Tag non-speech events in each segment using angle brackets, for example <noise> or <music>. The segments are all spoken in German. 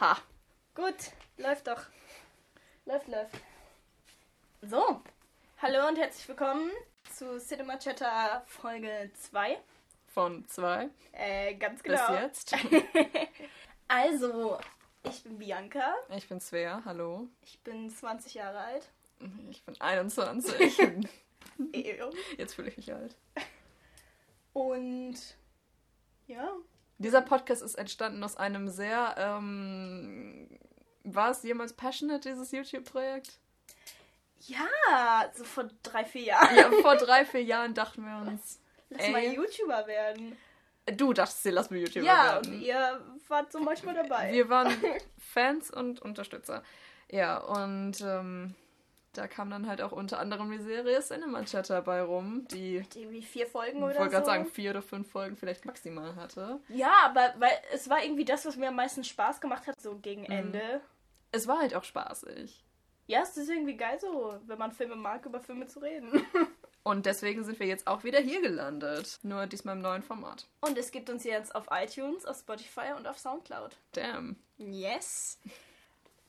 Ha. Gut, läuft doch. Läuft, läuft. So, hallo und herzlich willkommen zu Cinema Chatter Folge 2. Von zwei Äh, ganz bis genau. jetzt. <laughs> Also, ich bin Bianca, Ich bin Svea, hallo. ich bin 20 Jahre alt. Ich bin 21. <laughs> Ew. Jetzt fühle ich mich alt. Und ja, Dieser Podcast ist entstanden aus einem sehr, ähm, war es jemals passionate, dieses YouTube-Projekt? ja, so vor drei, vier Jahren. Ja, vor <laughs> drei, vier Jahren dachten wir uns, Lass ey. mal YouTuber werden. du dachtest dir, lass mir YouTuber Ja, und werden. ihr wart so manchmal dabei. Wir waren <laughs> Fans und Unterstützer. Ja, und ähm, da kam dann halt auch unter anderem die Serie Cinema Chatter bei rum, die, irgendwie vier Folgen ich oder wollte gerade so. sagen, vier oder fünf Folgen vielleicht maximal hatte. Ja, aber weil es war irgendwie das, was mir am meisten Spaß gemacht hat, so gegen Mhm. Ende. Es war halt auch spaßig. Ja, es ist irgendwie geil so, wenn man Filme mag, über Filme zu reden. <laughs> Und deswegen sind wir jetzt auch wieder hier gelandet. Nur diesmal im neuen Format. Und es gibt uns jetzt auf iTunes, auf Spotify und auf Soundcloud. Damn. Yes.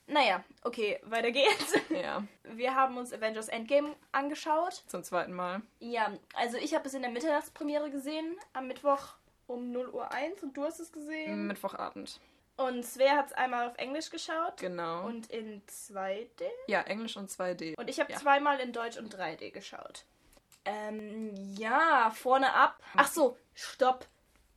Naja, okay, weiter geht's. <laughs> Ja, Wir haben uns Avengers Endgame angeschaut. zum zweiten Mal. Ja, also ich habe es in der Mitternachtspremiere gesehen, am Mittwoch um 0 Uhr 1 und du hast es gesehen. Mittwochabend. Und Svea hat es einmal auf Englisch geschaut Genau. und in 2D. ja, Englisch und 2D. Und ich habe Ja. zweimal in Deutsch und 3D geschaut. Ähm, ja, vorne ab. Ach so, stopp.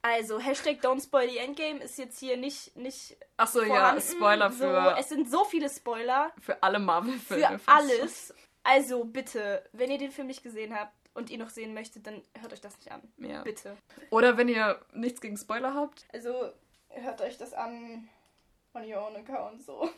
Also, Hashtag Don't Spoil the Endgame ist jetzt hier nicht, nicht Achso, ja, vorhanden. Spoiler So, für, es sind so viele Spoiler für alle Marvel-Filme. für alles. Also, bitte, wenn ihr den Film nicht gesehen habt und ihn noch sehen möchtet, dann hört euch das nicht an. Ja. Bitte. Oder wenn ihr nichts gegen Spoiler habt, Also, hört euch das an on your own account, so.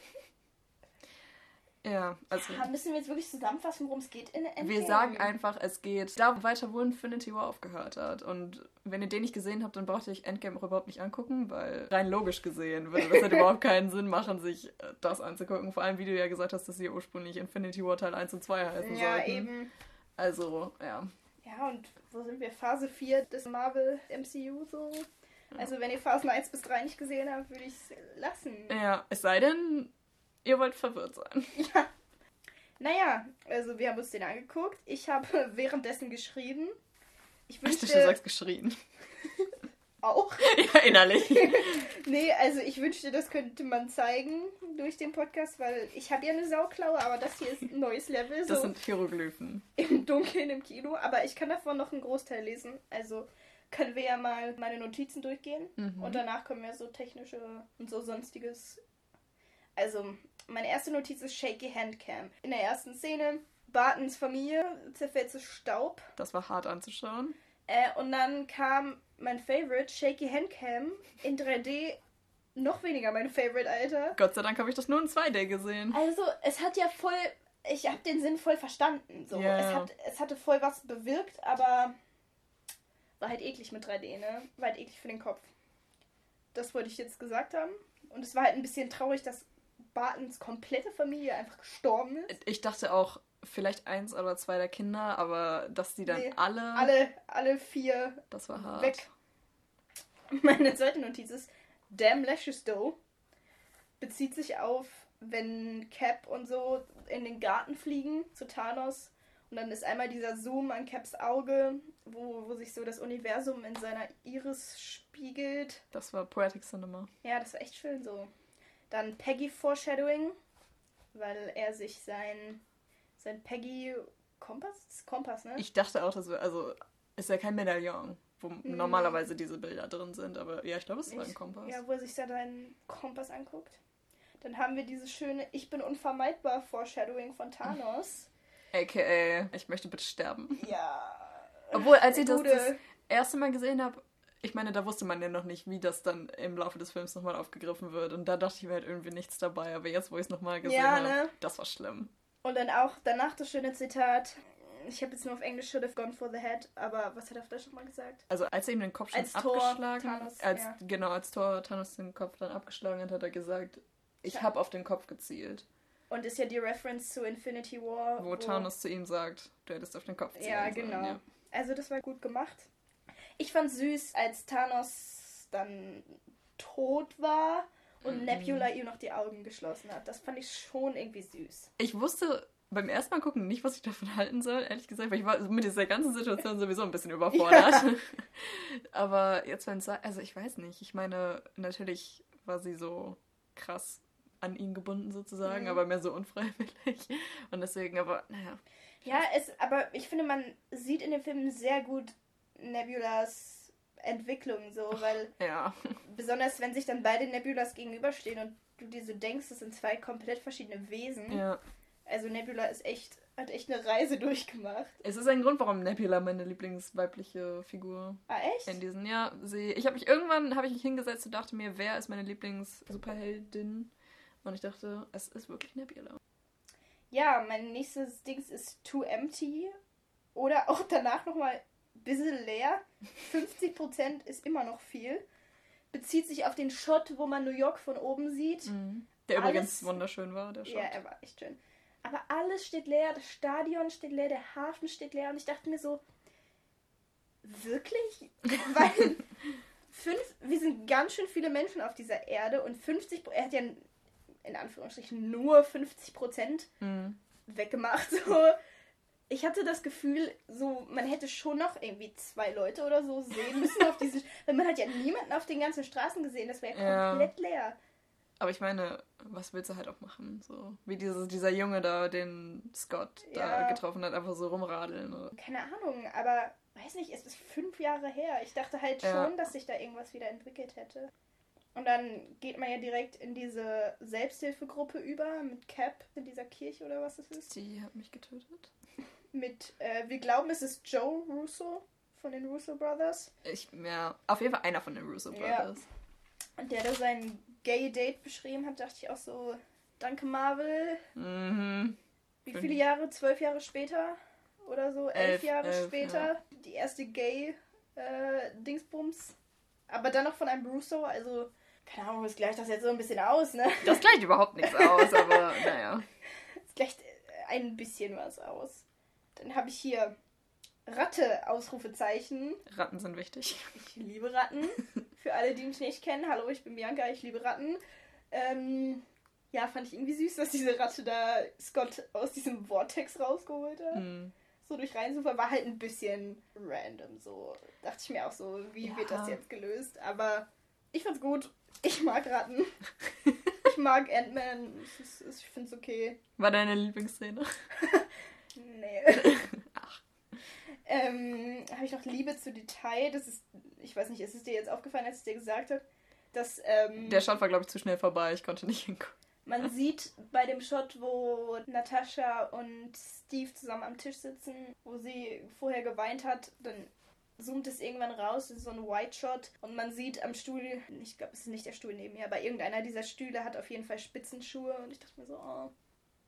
Ja, also Ja, müssen wir jetzt wirklich zusammenfassen, worum es geht in Endgame? wir sagen einfach, es geht da weiter, wo Infinity War aufgehört hat. Und wenn ihr den nicht gesehen habt, dann braucht ihr euch Endgame auch überhaupt nicht angucken, weil rein logisch gesehen würde das halt <laughs> überhaupt keinen Sinn machen, sich das anzugucken. Vor allem, wie du ja gesagt hast, dass sie ursprünglich Infinity War Teil 1 und 2 heißen Ja, sollten. eben. Also, ja. Ja, und wo sind wir? Phase 4 des Marvel MCU so. Also wenn ihr Phasen 1 bis 3 nicht gesehen habt, würde ich es lassen. Ja, es sei denn, ihr wollt verwirrt sein. <laughs> Ja. Naja, also wir haben uns den angeguckt. Ich habe <laughs> währenddessen geschrieben. Ich Ich dachte, wünschte du sagst geschrien. <laughs> auch. ja, innerlich. Nee, also ich wünschte, das könnte man zeigen durch den Podcast, weil ich habe ja eine Sauklaue, aber das hier ist ein neues Level, Das so sind Hieroglyphen. im Dunkeln im Kino. Aber ich kann davon noch einen Großteil lesen. Also können wir ja mal meine Notizen durchgehen. Mhm. Und danach kommen wir so technische und so sonstiges. Also, meine erste Notiz ist Shaky Handcam. In der ersten Szene, Bartons Familie zerfällt zu Staub. Das war hart anzuschauen. Äh, und dann kam mein Favorite, Shaky Handcam, in 3D. Noch weniger mein Favorite, Alter. Gott sei Dank habe ich das nur in 2D gesehen. Also, es hat ja voll. Ich habe den Sinn voll verstanden. So. Ja. Es, hat, es hatte voll was bewirkt, aber war halt eklig mit 3D, ne? War halt eklig für den Kopf. Das wollte ich jetzt gesagt haben. Und es war halt ein bisschen traurig, dass Bartons komplette Familie einfach gestorben ist. Ich dachte auch, vielleicht eins oder zwei der Kinder, aber dass die dann Nee, alle, Alle, alle vier Das war hart. weg. Meine zweite Notiz ist Damn Lashes Doe. Bezieht sich auf, wenn Cap und so in den Garten fliegen zu Thanos. Und dann ist einmal dieser Zoom an Caps Auge, wo, wo sich so das Universum in seiner Iris spiegelt. Das war Poetic Cinema. Ja, das war echt schön so. Dann Peggy Foreshadowing, weil er sich sein, sein Peggy Kompass, Kompass, ne? Ich dachte auch, das wäre, also, ist ja kein Medaillon, wo normalerweise diese Bilder drin sind, aber ja, ich glaube, es war ein Kompass. Ja, wo er sich da seinen Kompass anguckt. Dann haben wir dieses schöne Ich bin unvermeidbar Foreshadowing von Thanos. AKA, ich möchte bitte sterben. Ja. Obwohl, als ich das, das erste Mal gesehen habe, ich meine, da wusste man ja noch nicht, wie das dann im Laufe des Films nochmal aufgegriffen wird. Und da dachte ich mir halt irgendwie nichts dabei. Aber jetzt, wo ich es nochmal gesehen Ja, habe, ne? das war schlimm. Und dann auch danach das schöne Zitat. Ich habe jetzt nur auf Englisch should have gone for the head, aber was hat er auf Deutsch nochmal gesagt? Also als er ihm den Kopf schon Als abgeschlagen Thanos, als ja. genau als Thor Thanos den Kopf dann abgeschlagen hat, hat er gesagt, ich habe auf den Kopf gezielt. Und ist ja die Reference zu Infinity War. Wo Thanos zu ihm sagt, du hättest auf den Kopf zielen Ja, genau. ja. Also das war gut gemacht. Ich fand süß, als Thanos dann tot war und Mhm. Nebula ihr noch die Augen geschlossen hat. Das fand ich schon irgendwie süß. Ich wusste beim ersten Mal gucken nicht, was ich davon halten soll, ehrlich gesagt, weil ich war mit dieser ganzen Situation sowieso ein bisschen überfordert. <laughs> Aber jetzt, wenn es also ich weiß nicht, ich meine, natürlich war sie so krass an ihn gebunden sozusagen, Mhm. aber mehr so unfreiwillig. Und deswegen, aber naja. Ja, es, aber ich finde, man sieht in dem Film sehr gut Nebulas Entwicklung so, weil Ja. besonders wenn sich dann beide Nebulas gegenüberstehen und du dir so denkst, das sind zwei komplett verschiedene Wesen. Ja. Also Nebula ist echt, hat echt eine Reise <laughs> durchgemacht. Es ist ein Grund, warum Nebula meine Lieblingsweibliche Figur Ah, echt? in diesen. Ja, sie. Ich habe mich irgendwann habe ich mich hingesetzt und dachte mir, wer ist meine Lieblings-Superheldin? Und ich dachte, es ist wirklich Nebula. Ja, mein nächstes Dings ist Too Empty. Oder auch danach nochmal bisschen leer. 50% ist immer noch viel. Bezieht sich auf den Shot, wo man New York von oben sieht. Der Alles- übrigens wunderschön war, der Shot. Ja, er war echt schön. Aber alles steht leer, das Stadion steht leer, der Hafen steht leer und ich dachte mir so, wirklich? <laughs> Weil fünf, wir sind ganz schön viele Menschen auf dieser Erde und 50, er hat ja in Anführungsstrichen nur 50 Prozent Mhm. weggemacht. So. Ich hatte das Gefühl, so man hätte schon noch irgendwie zwei Leute oder so sehen müssen auf diesen, <laughs> weil man hat ja niemanden auf den ganzen Straßen gesehen, das wäre ja Ja. komplett leer. Aber ich meine, was willst du halt auch machen? So wie dieses, dieser Junge da, den Scott da Ja. getroffen hat, einfach so rumradeln. Oder? Keine Ahnung, aber weiß nicht, es ist fünf Jahre her. Ich dachte halt Ja. schon, dass sich da irgendwas wieder entwickelt hätte. Und dann geht man ja direkt in diese Selbsthilfegruppe über mit Cap in dieser Kirche oder was es ist. Die hat mich getötet. <laughs> Mit, äh, wir glauben, es ist Joe Russo von den Russo Brothers. Ich, ja, auf jeden Fall einer von den Russo Ja. Brothers. Und der da sein Gay Date beschrieben hat, dachte ich auch so, danke Marvel. Mhm. Wie viele Jahre? Zwölf Jahre später? Oder so? Elf, Elf, Jahre elf, später? Die erste Gay-Dingsbums. Aber dann noch von einem Russo, also keine Ahnung, es gleicht das jetzt so ein bisschen aus, ne? Das gleicht überhaupt nichts aus, aber <laughs> naja. Es gleicht äh, ein bisschen was aus. Dann habe ich hier Ratte, Ausrufezeichen. Ratten sind wichtig. Ich liebe Ratten. <laughs> Für alle, die mich nicht kennen, hallo, ich bin Bianca, ich liebe Ratten. Ähm, ja, fand ich irgendwie süß, dass diese Ratte da Scott aus diesem Vortex rausgeholt hat. Mhm. So durch Reinsufer war halt ein bisschen random, so. Dachte ich mir auch so, wie Ja. wird das jetzt gelöst? Aber ich fand's gut. Ich mag Ratten. <laughs> ich mag Ant-Man. Es- Ich find's okay. War deine Lieblingsszene? <laughs> Nee. <laughs> Ach. Ähm, habe ich noch Liebe zu Detail? Das ist, ich weiß nicht, ist es dir jetzt aufgefallen, als ich dir gesagt habe, dass ähm, Der Shot war, glaube ich, zu schnell vorbei. Ich konnte nicht hingucken. man sieht bei dem Shot, wo Natascha und Steve zusammen am Tisch sitzen, wo sie vorher geweint hat, dann zoomt es irgendwann raus, das ist so ein White Shot und man sieht am Stuhl, ich glaube, es ist nicht der Stuhl neben mir, aber irgendeiner dieser Stühle hat auf jeden Fall Spitzenschuhe und ich dachte mir so, oh.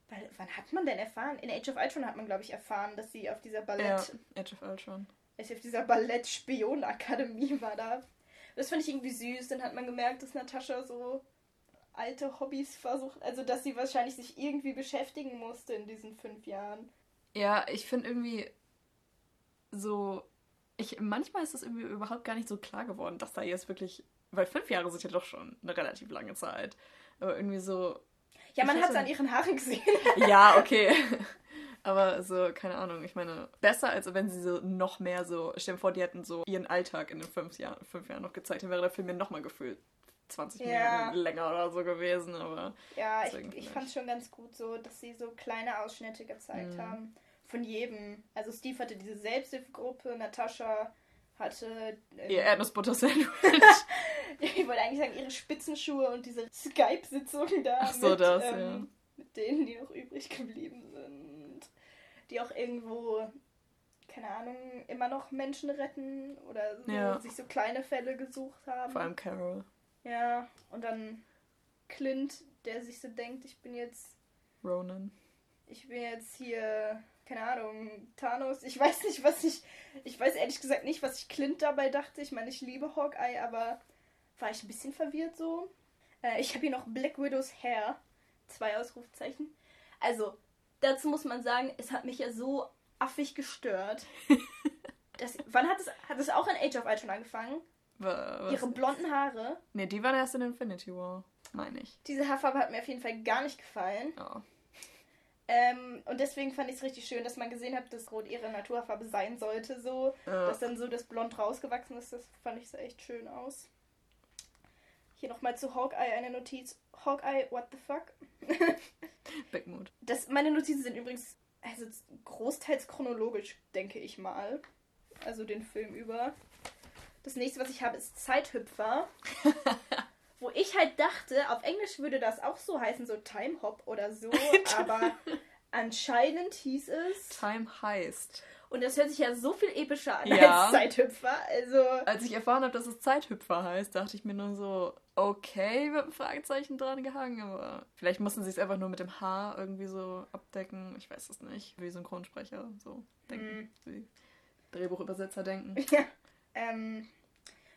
Weil, wann hat man denn erfahren? In Age of Ultron hat man, glaube ich, erfahren, dass sie auf dieser Ballett Ja, Edge of Ultron. als ich auf dieser Ballett-Spion-Akademie <laughs> war da. Das fand ich irgendwie süß. Dann hat man gemerkt, dass Natascha so alte Hobbys versucht, also dass sie wahrscheinlich sich irgendwie beschäftigen musste in diesen fünf Jahren. Ja, ich finde irgendwie so. Ich, manchmal ist das irgendwie überhaupt gar nicht so klar geworden, dass da jetzt wirklich. Weil fünf Jahre sind ja doch schon eine relativ lange Zeit. Aber irgendwie so. Ja, man hat es an ihren Haaren gesehen. <laughs> Ja, okay. <laughs> Aber so, keine Ahnung, ich meine, besser als wenn sie so noch mehr so. Stell dir vor, die hätten so ihren Alltag in den fünf Jahren, fünf Jahren noch gezeigt, dann wäre der Film ja nochmal gefühlt 20 Ja. Minuten länger oder so gewesen. Aber Ja, ich, ich fand es schon ganz gut so, dass sie so kleine Ausschnitte gezeigt Mhm. haben. Von jedem. Also Steve hatte diese Selbsthilfegruppe, Natascha hatte. ähm, ihr Erdnussbutter-Sandwich. <laughs> Ich wollte eigentlich sagen, ihre Spitzenschuhe und diese Skype-Sitzung da. Ach so, mit, das, ähm, ja. Mit denen, die noch übrig geblieben sind. Die auch irgendwo, keine Ahnung, immer noch Menschen retten oder so, Ja. sich so kleine Fälle gesucht haben. Vor allem Carol. Ja, und dann Clint, der sich so denkt, ich bin jetzt, Ronan. ich bin jetzt hier, keine Ahnung, Thanos. Ich weiß nicht, was ich, ich weiß ehrlich gesagt nicht, was ich Clint dabei dachte. Ich meine, ich liebe Hawkeye, aber war ich ein bisschen verwirrt so. Äh, ich habe hier noch Black Widows Hair. Zwei Ausrufezeichen. Also, dazu muss man sagen, es hat mich ja so affig gestört. <laughs> Das, wann hat es, hat es auch in Age of Ultron angefangen? Wa- Was? Ihre blonden Haare. Nee, die war erst in Infinity War. meine ich. Diese Haarfarbe hat mir auf jeden Fall gar nicht gefallen. Ja. Ähm, und deswegen fand ich es richtig schön, dass man gesehen hat, dass Rot ihre Naturfarbe sein sollte, so. Ja. Dass dann so das Blond rausgewachsen ist, das fand ich sah echt schön aus. Hier nochmal zu Hawkeye eine Notiz. Hawkeye, what the fuck? <laughs> Mood. Das, meine Notizen sind übrigens also großteils chronologisch, denke ich mal. Also den Film über. Das nächste, was ich habe, ist Zeithüpfer. <laughs> wo ich halt dachte, auf Englisch würde das auch so heißen, so Time Hop oder so, <laughs> aber anscheinend hieß es. Time heißt. Und das hört sich ja so viel epischer an Ja. als Zeithüpfer. Also. Als ich erfahren habe, dass es Zeithüpfer heißt, dachte ich mir nur so, okay, mit einem Fragezeichen dran gehangen, aber vielleicht mussten sie es einfach nur mit dem Haar irgendwie so abdecken. Ich weiß es nicht. Wie Synchronsprecher so denken. Wie Drehbuchübersetzer denken. <laughs> Ja. Ähm,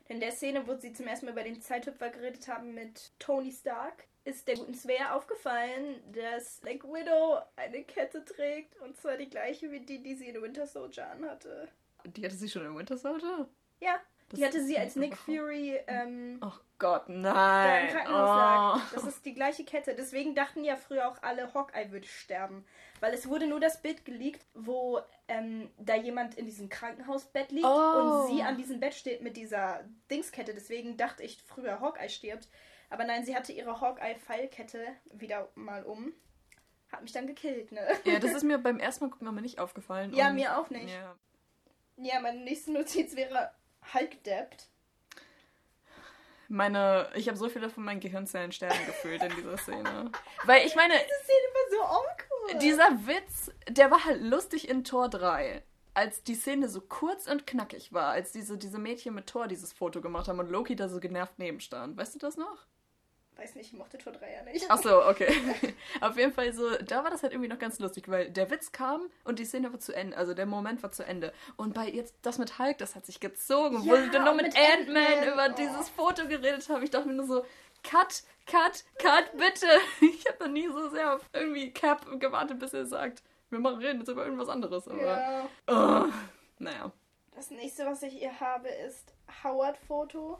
in der Szene, wo sie zum ersten Mal über den Zeithüpfer geredet haben mit Tony Stark, ist der guten Svea aufgefallen, dass Black Widow eine Kette trägt. Und zwar die gleiche wie die, die sie in Winter Soldier anhatte. Die hatte sie schon in Winter Soldier? Ja, Das die hatte sie als Nick Fury ähm, Oh Gott, da im nein. Lag. Oh. Das ist die gleiche Kette. Deswegen dachten ja früher auch alle, Hawkeye würde sterben. Weil es wurde nur das Bild geleakt, wo ähm, da jemand in diesem Krankenhausbett liegt Oh. und sie an diesem Bett steht mit dieser Dingskette. Deswegen dachte ich früher, Hawkeye stirbt. Aber nein, sie hatte ihre Hawkeye-Pfeilkette wieder mal um. Hat mich dann gekillt, ne? Ja, das ist mir <laughs> beim ersten Mal gucken aber nicht aufgefallen. Ja, und- mir auch nicht. Ja. Ja, meine nächste Notiz wäre Hulk Debt. Meine, ich habe so viele von meinen Gehirnzellen sterben gefühlt in dieser Szene. <laughs> Weil ich meine, Diese Szene war so awkward. dieser Witz, der war halt lustig in Tor 3. Als die Szene so kurz und knackig war, als diese, diese Mädchen mit Thor dieses Foto gemacht haben und Loki da so genervt nebenstand. Weißt du das noch? Weiß nicht, ich mochte Tor 3 ja nicht. Ach so, <laughs> okay. <laughs> Auf jeden Fall so, da war das halt irgendwie noch ganz lustig, weil der Witz kam und die Szene war zu Ende, also der Moment war zu Ende. Und bei jetzt das mit Hulk, das hat sich gezogen, wo Ja, sie dann noch mit mit Ant-Man Ant-Man, über oh. dieses Foto geredet haben. Ich dachte mir nur so, cut, cut, cut, bitte. <laughs> Ich habe noch nie so sehr auf irgendwie Cap gewartet, bis er sagt, wir machen reden jetzt über irgendwas anderes. Aber, Ja. oh, naja. Das nächste, was ich hier habe, ist Howard-Foto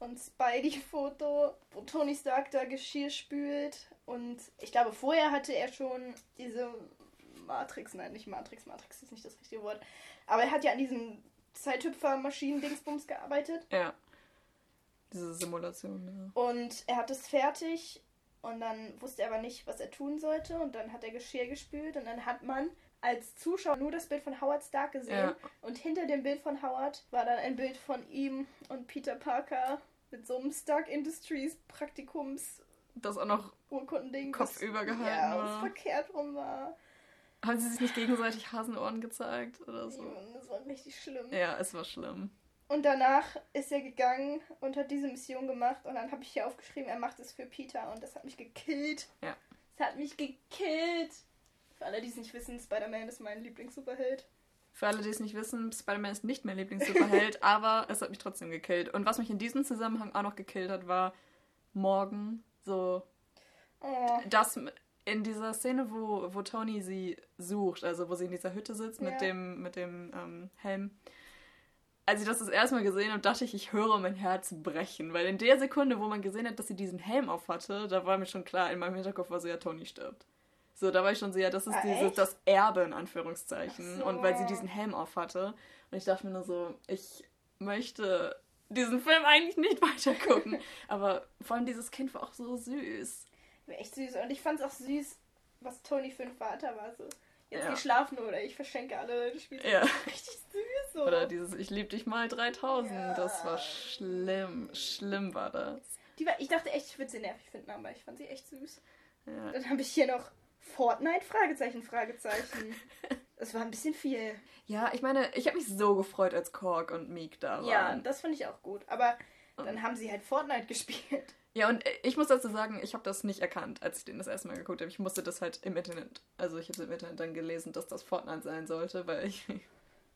und Spidey-Foto, wo Tony Stark da Geschirr spült. Und ich glaube, vorher hatte er schon diese Matrix, nein, nicht Matrix, Matrix ist nicht das richtige Wort. Aber er hat ja an diesen Zeithüpfer-Maschinen-Dingsbums gearbeitet. Ja. Diese Simulation, Und er hat es fertig und dann wusste er aber nicht, was er tun sollte. Und dann hat er Geschirr gespült und dann hat man als Zuschauer nur das Bild von Howard Stark gesehen. Ja. Und hinter dem Bild von Howard war dann ein Bild von ihm und Peter Parker mit so einem Stark Industries Praktikums. Das auch noch, Urkundending. Kopf das- übergehalten Ja, war. was verkehrt rum war. haben sie sich nicht gegenseitig Hasenohren gezeigt oder so? Das war richtig schlimm. Ja, es war schlimm. Und danach ist er gegangen und hat diese Mission gemacht. Und dann habe ich hier aufgeschrieben, er macht es für Peter. Und das hat mich gekillt. Ja. Es hat mich gekillt. Für alle, die es nicht wissen, Spider-Man ist mein Lieblingssuperheld. Für alle, die es nicht wissen, Spider-Man ist nicht mein Lieblingssuperheld, <laughs> aber es hat mich trotzdem gekillt. Und was mich in diesem Zusammenhang auch noch gekillt hat, war Morgan. So, Oh. das in dieser Szene, wo, wo Tony sie sucht, also wo sie in dieser Hütte sitzt mit Ja. dem, mit dem ähm, Helm. Als ich das das erste Mal gesehen habe, dachte ich, ich höre mein Herz brechen. Weil in der Sekunde, wo man gesehen hat, dass sie diesen Helm auf hatte, da war mir schon klar, in meinem Hinterkopf war so, ja, Tony stirbt. So, da war ich schon so, ja, das ist Ah, dieses, das Erbe in Anführungszeichen. So. Und weil sie diesen Helm auf hatte. Und ich dachte mir nur so, ich möchte diesen Film eigentlich nicht <laughs> weitergucken. Aber vor allem dieses Kind war auch so süß. War echt süß. Und ich fand es auch süß, was Tony für ein Vater war. So, jetzt Ja. geh schlafen oder ich verschenke alle Spiele. Ja. Richtig süß. So. Oder dieses Ich lieb dich mal 3000. Ja. Das war schlimm. Schlimm war das. Die war, ich dachte echt, ich würde sie nervig finden, aber ich fand sie echt süß. Ja. Dann habe ich hier noch Fortnite, Fragezeichen, Fragezeichen. <laughs> Das war ein bisschen viel. ja, ich meine, ich habe mich so gefreut, als Kork und Meek da waren. Ja, das fand ich auch gut. Aber dann haben sie halt Fortnite gespielt. Ja, und ich muss dazu sagen, ich habe das nicht erkannt, als ich den das erste Mal geguckt habe. Ich musste das halt im Internet, also ich habe es im Internet dann gelesen, dass das Fortnite sein sollte, weil ich,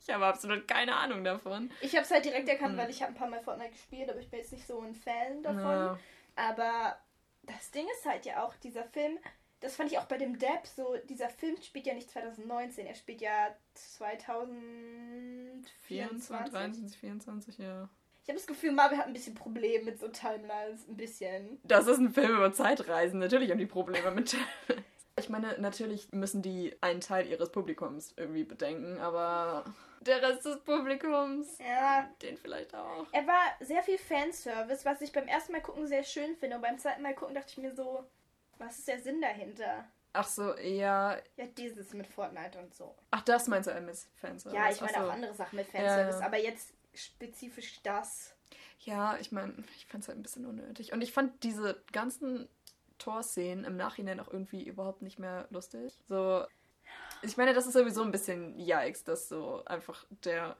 ich habe absolut keine Ahnung davon. Ich habe es halt direkt erkannt, Hm. weil ich habe ein paar Mal Fortnite gespielt, aber ich bin jetzt nicht so ein Fan davon. Ja. Aber das Ding ist halt ja auch, dieser Film, das fand ich auch bei dem Depp so, dieser Film spielt ja nicht 2019, er spielt ja 24, 2024. 23, 24, ja. Ich habe das Gefühl, Marvel hat ein bisschen Probleme mit so Timelines. Ein bisschen. Das ist ein Film über Zeitreisen. Natürlich haben die Probleme mit <laughs> Ich meine, natürlich müssen die einen Teil ihres Publikums irgendwie bedenken, aber der Rest des Publikums, Ja. den vielleicht auch. Er war sehr viel Fanservice, was ich beim ersten Mal gucken sehr schön finde. Und beim zweiten Mal gucken dachte ich mir so, was ist der Sinn dahinter? Ach so, ja. Ja, dieses mit Fortnite und so. Ach, das meinst du MS-Fans? Ja, ich meine so. auch andere Sachen mit Fanservice, Ja. aber jetzt spezifisch das. Ja, ich meine, ich fand es halt ein bisschen unnötig. Und ich fand diese ganzen Tor-Szenen im Nachhinein auch irgendwie überhaupt nicht mehr lustig. So, ich meine, das ist sowieso ein bisschen yikes, dass so einfach der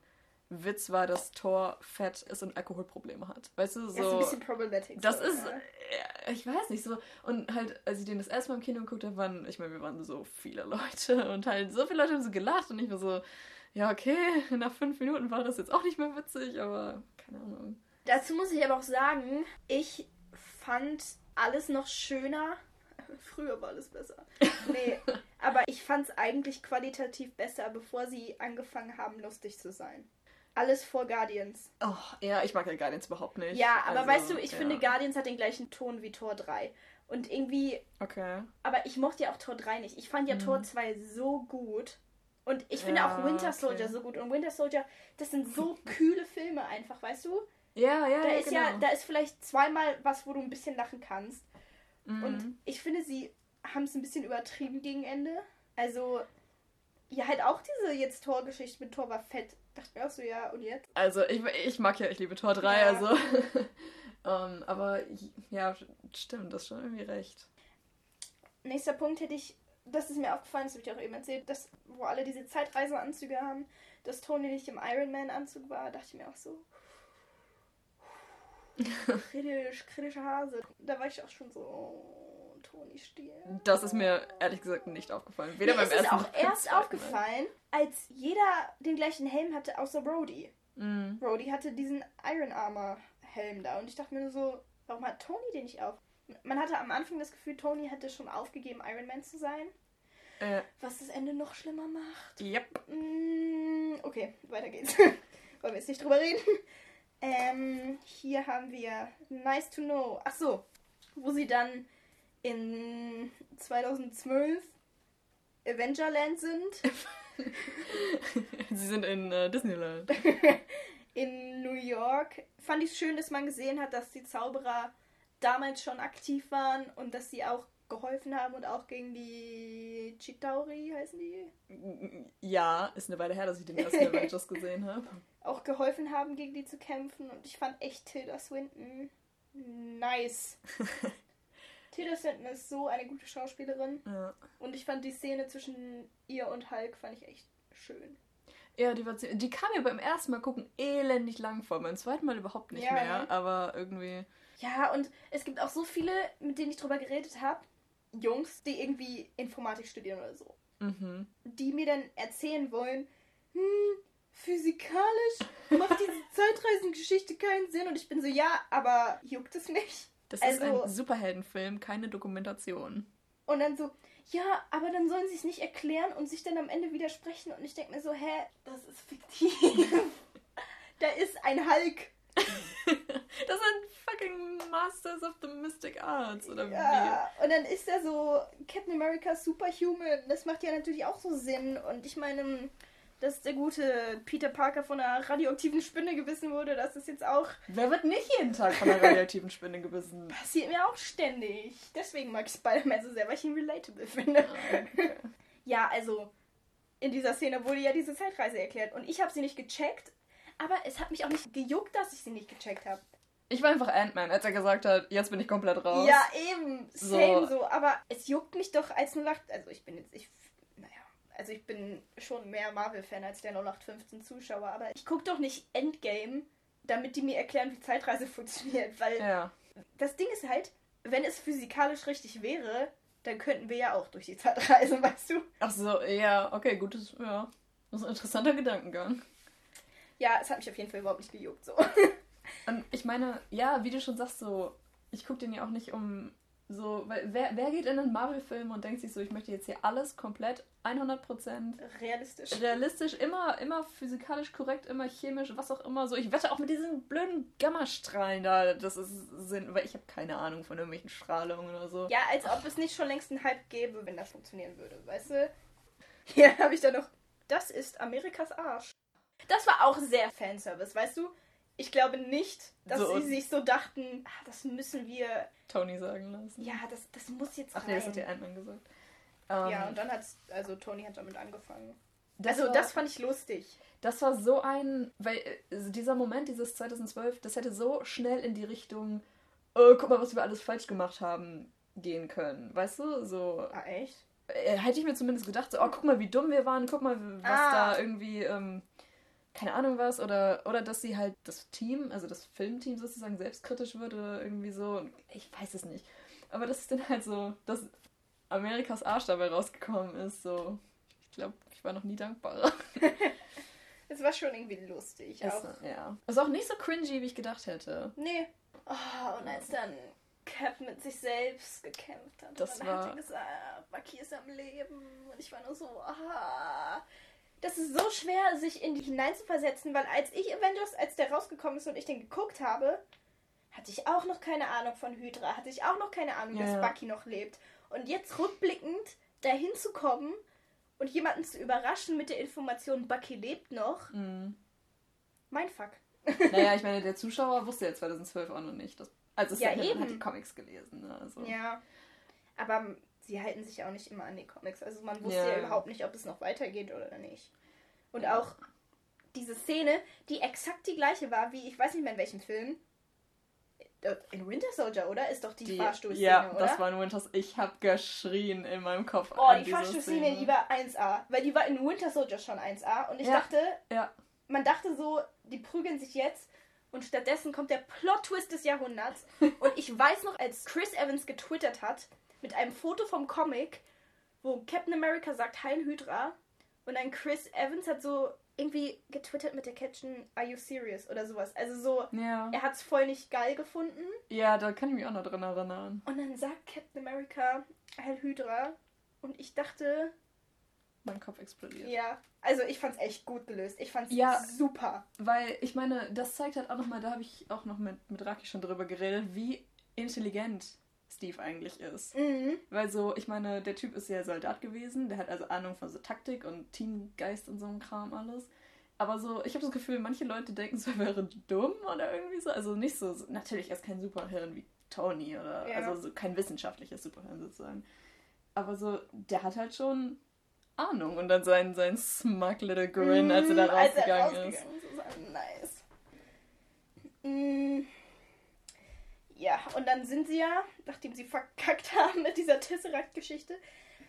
Witz war, dass Thor fett ist und Alkoholprobleme hat. Weißt du, Das ist ein so. bisschen problematic. Das so, ist, ja. äh, ich weiß nicht so. Und halt, als ich den das erste Mal im Kino geguckt habe, waren, ich meine, wir waren so viele Leute <laughs> und halt so viele Leute haben so gelacht und ich war so, ja, okay, <laughs> nach fünf Minuten war das jetzt auch nicht mehr witzig, aber keine Ahnung. Dazu muss ich aber auch sagen, ich fand alles noch schöner. <laughs> Früher war alles besser. Nee, aber ich fand es eigentlich qualitativ besser, bevor sie angefangen haben, lustig zu sein. Alles vor Guardians. Oh, ja, ich mag ja Guardians überhaupt nicht. Ja, aber Also, weißt du, ich ja. finde, Guardians hat den gleichen Ton wie Tor 3. Und irgendwie, Okay. aber ich mochte ja auch Tor 3 nicht. Ich fand ja Mhm. Tor 2 so gut. Und ich finde Ja, auch Winter okay. Soldier so gut. Und Winter Soldier, das sind so <laughs> kühle Filme einfach, weißt du? Ja, ja, Da ja, ist genau. ja, da ist vielleicht zweimal was, wo du ein bisschen lachen kannst. Mhm. Und ich finde, sie haben es ein bisschen übertrieben gegen Ende. Also, ja, halt auch diese jetzt Torgeschichte mit Tor war fett. Dachte mir auch so, ja, und jetzt? Also, ich, ich mag ja, ich liebe Tor 3, Ja. also. <laughs> ähm, aber ja, stimmt, das ist schon irgendwie recht. Nächster Punkt hätte ich, das ist mir aufgefallen, das habe ich auch eben erzählt, dass, wo alle diese Zeitreiseanzüge haben, dass Tony nicht im Iron Man Anzug war, dachte ich mir auch so. <laughs> kritisch, kritischer Hase. Da war ich auch schon so, Tony Stier. Das ist mir ehrlich gesagt nicht aufgefallen. Weder Mir beim ist es ersten auch noch beim erst Mal. aufgefallen, als jeder den gleichen Helm hatte, außer Brody. Mhm. Brody hatte diesen Iron Armor Helm da und ich dachte mir nur so, warum hat Tony den nicht auf? Man hatte am Anfang das Gefühl, Tony hätte schon aufgegeben, Iron Man zu sein, Äh, was das Ende noch schlimmer macht. yep. Mm, okay, weiter geht's. <laughs> Wollen wir jetzt nicht drüber reden. Ähm, hier haben wir Nice to Know. Ach so, wo sie dann in 2012 Avengerland sind. <laughs> Sie sind in äh, Disneyland. <laughs> in New York. Fand ich schön, dass man gesehen hat, dass die Zauberer damals schon aktiv waren und dass sie auch geholfen haben und auch gegen die Chitauri heißen die, Ja, ist eine Weile her, dass ich den ersten <laughs> Avengers gesehen habe. auch geholfen haben, gegen die zu kämpfen. Und ich fand echt Tilda Swinton nice. Tilda Swinton ist so eine gute Schauspielerin Ja. und ich fand die Szene zwischen ihr und Hulk fand ich echt schön. Ja, die, war, die kam mir beim ersten Mal gucken elendig lang vor. Beim zweiten Mal überhaupt nicht Ja, mehr, ne? aber irgendwie. Ja, und es gibt auch so viele, mit denen ich drüber geredet habe, Jungs, die irgendwie Informatik studieren oder so, Mhm. die mir dann erzählen wollen, hm, physikalisch macht diese <laughs> Zeitreisengeschichte keinen Sinn. Und ich bin so, ja, aber juckt es nicht? Das ist Also- ein Superheldenfilm, keine Dokumentation. Und dann so, ja, aber dann sollen sie es nicht erklären und sich dann am Ende widersprechen. Und ich denke mir so, hä, das ist fiktiv. <laughs> da ist ein Hulk. <laughs> Das sind fucking Masters of the Mystic Arts, oder Ja, und dann ist er so Captain America Superhuman. Das macht ja natürlich auch so Sinn. Und ich meine, dass der gute Peter Parker von einer radioaktiven Spinne gebissen wurde, das ist jetzt auch? Wer wird nicht jeden Tag von einer <laughs> radioaktiven Spinne gebissen? passiert mir auch ständig. Deswegen mag ich Spider-Man so sehr, weil ich ihn relatable finde. <laughs> Ja, also in dieser Szene wurde ja diese Zeitreise erklärt. Und ich habe sie nicht gecheckt. Aber es hat mich auch nicht gejuckt, dass ich sie nicht gecheckt habe. Ich war einfach Ant-Man, als er gesagt hat, jetzt bin ich komplett raus. Ja, eben. So. Same so. Aber es juckt mich doch als 08. Also ich bin jetzt. Ich. Also ich bin schon mehr Marvel-Fan als der 0815 Zuschauer. Aber ich gucke doch nicht Endgame, damit die mir erklären, wie Zeitreise <laughs> funktioniert. Weil Ja. das Ding ist halt, wenn es physikalisch richtig wäre, dann könnten wir ja auch durch die Zeit reisen, <laughs> weißt du? Ach so, ja, okay, gutes, ja. Das ist ein interessanter Gedankengang. Ja, es hat mich auf jeden Fall überhaupt nicht gejuckt. So. Und ich meine, ja, wie du schon sagst, so, ich gucke den ja auch nicht, um So, weil wer, wer geht in einen Marvel-Film und denkt sich so, ich möchte jetzt hier alles komplett 100% Realistisch. realistisch, immer, immer physikalisch korrekt, immer chemisch, was auch immer. So, ich wette auch mit diesen blöden Gammastrahlen da, das ist Sinn, weil ich habe keine Ahnung von irgendwelchen Strahlungen oder so. Ja, als ob es nicht schon längst einen Hype gäbe, wenn das funktionieren würde, weißt du? Hier habe ich da noch. Das ist Amerikas Arsch. Das war auch sehr Fanservice, weißt du? Ich glaube nicht, dass So. sie sich so dachten, ah, das müssen wir. Tony sagen lassen. Ja, das, das muss jetzt Ach nee, das hat rein. ja Ant-Man gesagt. Ähm, Ja, und dann hat's, also Tony hat damit angefangen. das also war, das fand ich lustig. Das war so ein, weil äh, also dieser Moment, dieses 2012, das hätte so schnell in die Richtung, oh, guck mal, was wir alles falsch gemacht haben, gehen können. Weißt du? So, Ah, echt? äh, hätte ich mir zumindest gedacht, so, oh, guck mal, wie dumm wir waren, guck mal, was Ah. da irgendwie, ähm, keine Ahnung was, oder, oder dass sie halt das Team, also das Filmteam sozusagen selbstkritisch wird oder irgendwie so, ich weiß es nicht. Aber das ist dann halt so, dass Amerikas Arsch dabei rausgekommen ist, so, ich glaube, ich war noch nie dankbarer. <laughs> Es war schon irgendwie lustig. Es, Auch. ja. Ist auch nicht so cringy, wie ich gedacht hätte. Nee. Oh, und als dann Cap mit sich selbst gekämpft hat, Das und dann hat war- er gesagt, Bucky ist am Leben. Und ich war nur so, ah. Das ist so schwer, sich in die hineinzuversetzen, weil als ich Avengers, als der rausgekommen ist und ich den geguckt habe, hatte ich auch noch keine Ahnung von Hydra, hatte ich auch noch keine Ahnung, Ja, dass. Bucky noch lebt. Und jetzt rückblickend dahin zu kommen und jemanden zu überraschen mit der Information, Bucky lebt noch, Mhm. mein Fuck. Naja, <laughs> ich meine, der Zuschauer wusste ja 2012 auch noch nicht. Dass, also es Ja, eben. hat die Comics gelesen. Ne? Also. Ja. Aber sie halten sich ja auch nicht immer an die Comics. Also man wusste Ja. ja, überhaupt nicht, ob es noch weitergeht oder nicht. Und auch diese Szene, die exakt die gleiche war, wie ich weiß nicht mehr in welchem Film. In Winter Soldier, oder? Ist doch die, Die- Fahrstuhlszene, Ja, oder? das war in Winters. Ich hab geschrien in meinem Kopf. Oh, die Fahrstuhlszene, Szene. die war 1A. Weil die war in Winter Soldier schon 1A. Und ich Ja. dachte, Ja. man dachte so, die prügeln sich jetzt. Und stattdessen kommt der Plot-Twist des Jahrhunderts. <laughs> Und ich weiß noch, als Chris Evans getwittert hat, mit einem Foto vom Comic, wo Captain America sagt, Heil Hydra. Und dann Chris Evans hat so irgendwie getwittert mit der Caption, Are you serious? Oder sowas. Also so, Ja. er hat es voll nicht geil gefunden. ja, da kann ich mich auch noch dran erinnern. Und dann sagt Captain America, Heil Hydra. Und ich dachte, Mein Kopf explodiert. ja. Also ich fand's echt gut gelöst. Ich fand's Ja. super. Weil ich meine, das zeigt halt auch nochmal, da habe ich auch noch mit, mit Raki schon drüber geredet, wie intelligent Steve eigentlich ist. Mhm. Weil so, ich meine, der Typ ist ja Soldat gewesen, der hat also Ahnung von so Taktik und Teamgeist und so einem Kram alles. Aber so, ich habe das Gefühl, manche Leute denken so, er wäre dumm oder irgendwie so. Also nicht so, natürlich er ist kein Superhirn wie Tony oder Ja. also so kein wissenschaftliches Superhirn sozusagen. Aber so, der hat halt schon Ahnung und dann sein, sein smug little grin, als er da Mm, als er rausgegangen ist. rausgegangen ist. Nice. Mm. Ja, und dann sind sie ja, nachdem sie verkackt <laughs> haben mit dieser Tesseract-Geschichte,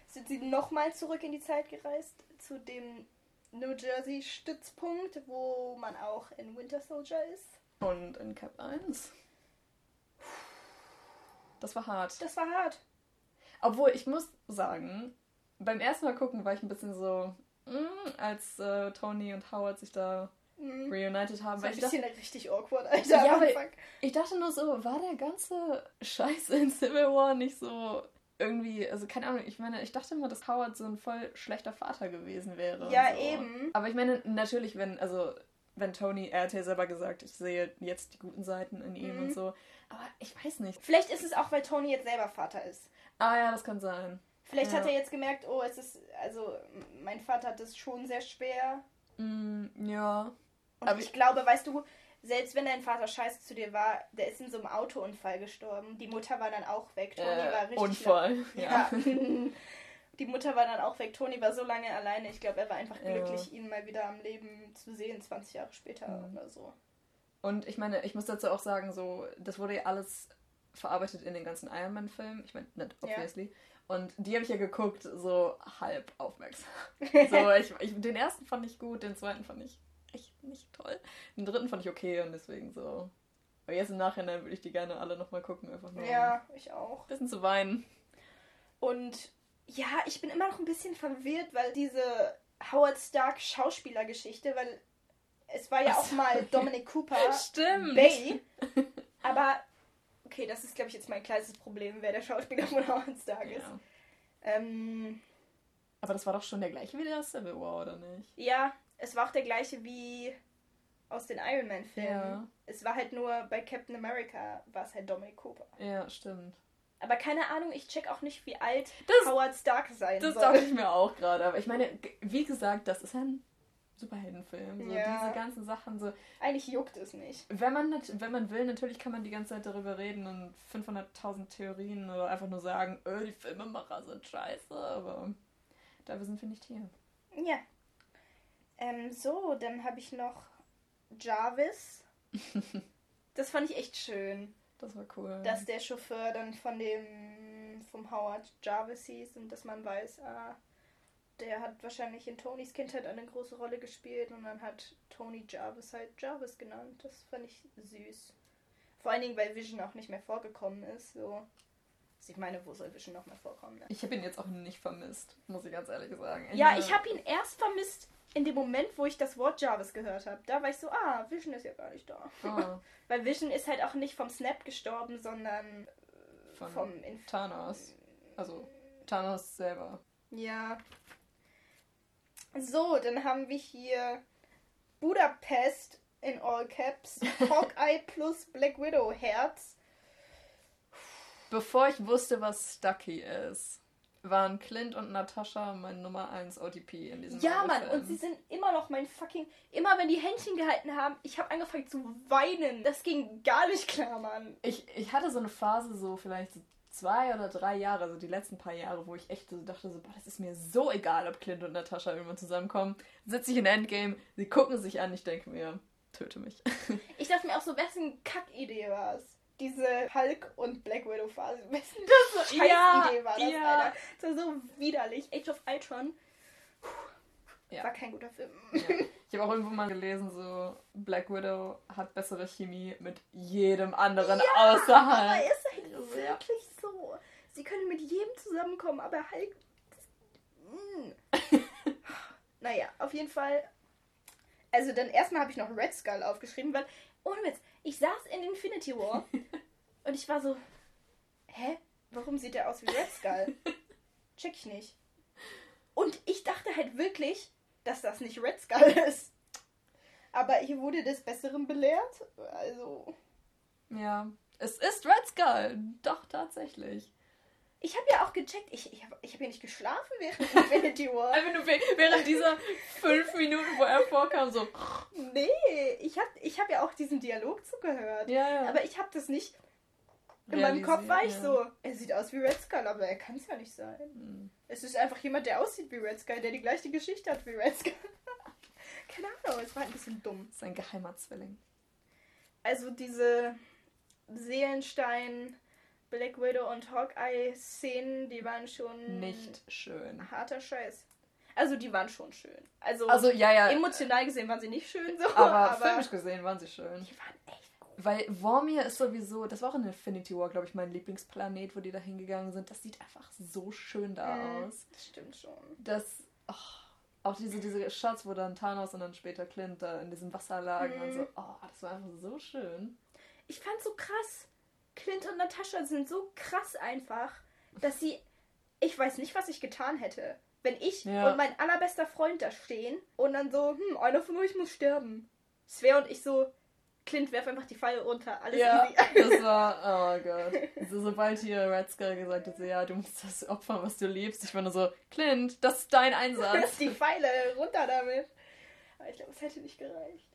sind sie nochmal zurück in die Zeit gereist zu dem New Jersey-Stützpunkt, wo man auch in Winter Soldier ist. Und in Cap 1. Das war hart. Das war hart. Obwohl, ich muss sagen, beim ersten Mal gucken war ich ein bisschen so, mm, als äh, Tony und Howard sich da Mm. reunited haben. Das war Weil ein ich, dachte, bisschen richtig awkward, Alter. Ja, weil- ich dachte nur so, war der ganze Scheiß in Civil War nicht so irgendwie, also keine Ahnung, ich meine, ich dachte immer, dass Howard so ein voll schlechter Vater gewesen wäre. Ja, so. eben. Aber ich meine, natürlich, wenn, also, wenn Tony, er hat ja selber gesagt, ich sehe jetzt die guten Seiten in ihm Mhm. und so. Aber ich weiß nicht. Vielleicht ist es auch, weil Tony jetzt selber Vater ist. Ah ja, das kann sein. Vielleicht Ja. hat er jetzt gemerkt, oh, es ist, also mein Vater hat es schon sehr schwer. Mm, ja. Und Aber ich glaube, weißt du, selbst wenn dein Vater scheiße zu dir war, der ist in so einem Autounfall gestorben. Die Mutter war dann auch weg. War Äh, richtig Unfall. Ja. Ja. <laughs> Die Mutter war dann auch weg. Tony war so lange alleine. Ich glaube, er war einfach Ja. glücklich, ihn mal wieder am Leben zu sehen, 20 Jahre später Mhm. oder so. Und ich meine, ich muss dazu auch sagen, so, das wurde ja alles verarbeitet in den ganzen Iron Man-Filmen. Ich meine, nicht Ja. obviously. Und die habe ich ja geguckt, so halb aufmerksam. <laughs> So, ich, ich, den ersten fand ich gut, den zweiten fand ich nicht toll. Den dritten fand ich okay und deswegen so. Aber jetzt im Nachhinein würde ich die gerne alle nochmal gucken, einfach nur Ja, ich auch. ein bisschen zu weinen. Und ja, ich bin immer noch ein bisschen verwirrt, weil diese Howard Stark Schauspielergeschichte, weil es war ja Ach auch mal ja. Dominic Cooper <laughs> Stimmt. Bay, <laughs> aber Okay, das ist, glaube ich, jetzt mein kleinstes Problem, wer der Schauspieler von Howard Stark ist. Ja. Ähm, Aber das war doch schon der gleiche wie der Civil War, oder nicht? ja, es war auch der gleiche wie aus den Iron Man-Filmen. Ja. Es war halt nur bei Captain America war es halt Dominic Cooper. Ja, stimmt. Aber keine Ahnung, ich check auch nicht, wie alt Das- Howard Stark sein Das soll. dachte ich mir auch gerade. Aber ich meine, wie gesagt, das ist ein Superheldenfilm. So Ja. diese ganzen Sachen. So, Eigentlich juckt es nicht. wenn man, wenn man will, natürlich kann man die ganze Zeit darüber reden und 500.000 Theorien oder einfach nur sagen, öh, die Filmemacher sind scheiße. Aber dafür sind wir nicht hier. Ja. Ähm, so, dann habe ich noch Jarvis. <laughs> das fand ich echt schön, Das war cool. dass der Chauffeur dann von dem vom Howard Jarvis hieß und dass man weiß, ah, der hat wahrscheinlich in Tonys Kindheit eine große Rolle gespielt und dann hat Tony Jarvis halt Jarvis genannt. Das fand ich süß. Vor allen Dingen, weil Vision auch nicht mehr vorgekommen ist. So. Also ich meine, wo soll Vision noch mehr vorkommen? Ne? ich habe ihn jetzt auch nicht vermisst, muss ich ganz ehrlich sagen. Ja, ich habe ihn erst vermisst in dem Moment, wo ich das Wort Jarvis gehört habe. Da war ich so, ah, Vision ist ja gar nicht da. Ah, <laughs> Weil Vision ist halt auch nicht vom Snap gestorben, sondern äh, von vom Inf Thanos. Also Thanos selber. Ja. So, dann haben wir hier Budapest in All Caps, <laughs> Hawkeye plus Black Widow Herz. Bevor ich wusste, was Stucky ist, waren Clint und Natascha mein Nummer 1 OTP in diesem Ja, Mann, und sie sind immer noch mein fucking. Immer wenn die Händchen gehalten haben, ich habe angefangen zu weinen. Das ging gar nicht klar, Mann. Ich, ich hatte so eine Phase, so vielleicht so zwei oder drei Jahre, also die letzten paar Jahre, wo ich echt so dachte, so, boah, das ist mir so egal, ob Clint und Natascha irgendwann zusammenkommen. Sitze ich in Endgame, sie gucken sich an, ich denke mir, töte mich. <laughs> Ich dachte mir auch so, wessen Kackidee war es? Diese Hulk und Black Widow Phase. <laughs> Wessen Scheißidee Ja, war das, ja. Alter? Das war so widerlich. Age of Ultron Ja. war kein guter Film. Ja. <laughs> Ich habe auch irgendwo mal gelesen, so Black Widow hat bessere Chemie mit jedem anderen Aber außerhalb. ist halt Ja. wirklich so. Sie können mit jedem zusammenkommen, aber Hulk. Das, mm. <laughs> naja, auf jeden Fall. Also dann erstmal habe ich noch Red Skull aufgeschrieben, weil, ohne Witz, ich saß in Infinity War <laughs> und ich war so, hä? Warum sieht er aus wie Red Skull? <laughs> Check ich nicht. Und ich dachte halt wirklich, dass das nicht Red Skull <laughs> ist. Aber ich wurde des Besseren belehrt. Also, Ja, es ist Red Skull. Doch, tatsächlich. Ich habe ja auch gecheckt, ich, ich habe ich hab ja nicht geschlafen während <laughs> Infinity War. Einfach nur während dieser fünf Minuten, wo er vorkam, so. Nee, ich habe ich hab ja auch diesen Dialog zugehört. Ja, ja. Aber ich habe das nicht. In meinem Kopf war ich ja. so, er sieht aus wie Red Skull, aber er kann es ja nicht sein. Hm. Es ist einfach jemand, der aussieht wie Red Skull, der die gleiche Geschichte hat wie Red Skull. <laughs> Keine Ahnung, es war ein bisschen dumm. Das ist ein geheimer Zwilling. Also diese Seelenstein, Black Widow und Hawkeye-Szenen, die waren schon Nicht schön. harter Scheiß. Also die waren schon schön. Also, Also, ja, ja. emotional gesehen waren sie nicht schön so, Aber, filmisch gesehen waren sie schön. die waren echt gut. Weil Vormir ist sowieso, das war auch in Infinity War, glaube ich, mein Lieblingsplanet, wo die da hingegangen sind. Das sieht einfach so schön da Mhm, aus. Das stimmt schon. Das, oh, auch diese, diese Shots, wo dann Thanos und dann später Clint da in diesem Wasser lagen und Mhm. so, oh, das war einfach so schön. Ich fand so krass. Clint und Natascha sind so krass einfach, dass sie. Ich weiß nicht, was ich getan hätte. Wenn ich Ja. und mein allerbester Freund da stehen und dann so, hm, einer von euch muss sterben. Svea und ich so, Clint, werf einfach die Pfeile runter. Alles Ja, easy. das war, oh <laughs> Gott. So, sobald hier Red Skull gesagt hat, so, ja, du musst das opfern, was du liebst. Ich war nur so, Clint, das ist dein Einsatz. <laughs> die Pfeile runter damit. Aber ich glaube, es hätte nicht gereicht.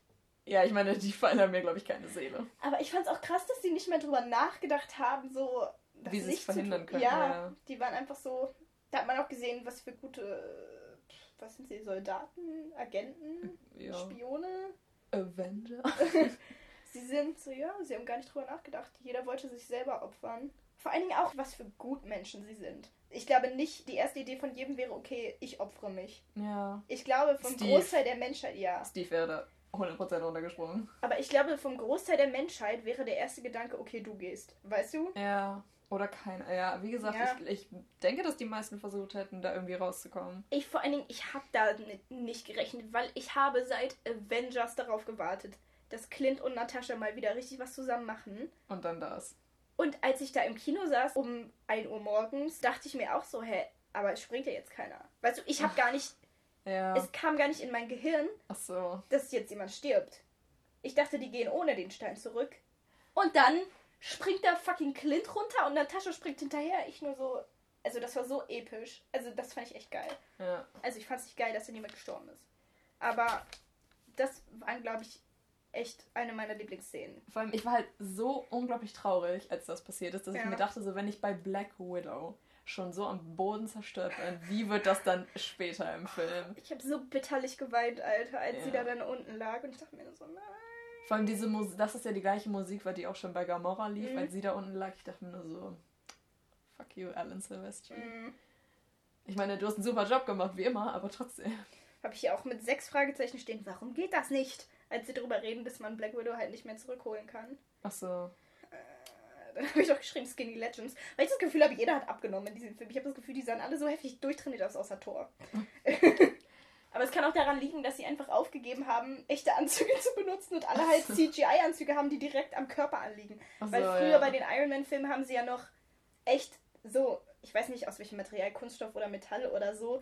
Ja, ich meine, die Pfeile haben mir, glaube ich, keine Seele. Aber ich fand es auch krass, dass die nicht mehr drüber nachgedacht haben, so. das Wie sie es verhindern können, Ja, ja. die waren einfach so. Da hat man auch gesehen, was für gute. Was sind sie? Soldaten? Agenten? Ja. Spione? Avenger. <laughs> Sie sind so, ja, sie haben gar nicht drüber nachgedacht. Jeder wollte sich selber opfern. Vor allen Dingen auch, was für Gutmenschen sie sind. Ich glaube nicht, die erste Idee von jedem wäre, okay, ich opfere mich. Ja. Ich glaube, vom. Großteil der Menschheit, ja. Steve wäre 100% runtergesprungen. Aber ich glaube, vom Großteil der Menschheit wäre der erste Gedanke, okay, du gehst. Weißt du? Ja. Oder keiner. Ja, wie gesagt, Ja. Ich, ich denke, dass die meisten versucht hätten, da irgendwie rauszukommen. Ich vor allen Dingen, ich habe da ni- nicht gerechnet, weil ich habe seit Avengers darauf gewartet, dass Clint und Natascha mal wieder richtig was zusammen machen. Und dann das. Und als ich da im Kino saß, um 1 Uhr morgens, dachte ich mir auch so, hä, aber es springt ja jetzt keiner. Weißt du, ich habe gar nicht, Ja. es kam gar nicht in mein Gehirn, Ach so. dass jetzt jemand stirbt. Ich dachte, die gehen ohne den Stein zurück. Und dann springt da fucking Clint runter und Natascha springt hinterher. Ich nur so, also das war so episch. Also das fand ich echt geil. Ja. Also ich fand es nicht geil, dass da niemand gestorben ist. Aber das waren, glaube ich, echt eine meiner Lieblingsszenen. Vor allem, ich war halt so unglaublich traurig, als das passiert ist, dass ich Ja. mir dachte, so wenn ich bei Black Widow schon so am Boden zerstört bin, wie wird das dann später im Film? Ich habe so bitterlich geweint, Alter, als sie Ja. da dann unten lag. Und ich dachte mir nur so, nein. Vor allem diese Musik, das ist ja die gleiche Musik, weil die auch schon bei Gamora lief, Mhm. als sie da unten lag. Ich dachte mir nur so, fuck you, Alan Silvestri. Mhm. Ich meine, du hast einen super Job gemacht, wie immer, aber trotzdem. Habe ich hier auch mit sechs Fragezeichen stehen. Warum geht das nicht? Als sie darüber reden, dass man Black Widow halt nicht mehr zurückholen kann. Ach so. Dann <laughs> habe ich doch geschrieben Skinny Legends. Weil ich das Gefühl habe, jeder hat abgenommen in diesem Film. Ich habe das Gefühl, die sahen alle so heftig durchtrainiert aus, außer Thor. <laughs> Aber es kann auch daran liegen, dass sie einfach aufgegeben haben, echte Anzüge <laughs> zu benutzen und alle halt CGI-Anzüge haben, die direkt am Körper anliegen. Ach Weil so, früher ja. bei den Iron Man-Filmen haben sie ja noch echt so, ich weiß nicht aus welchem Material, Kunststoff oder Metall oder so.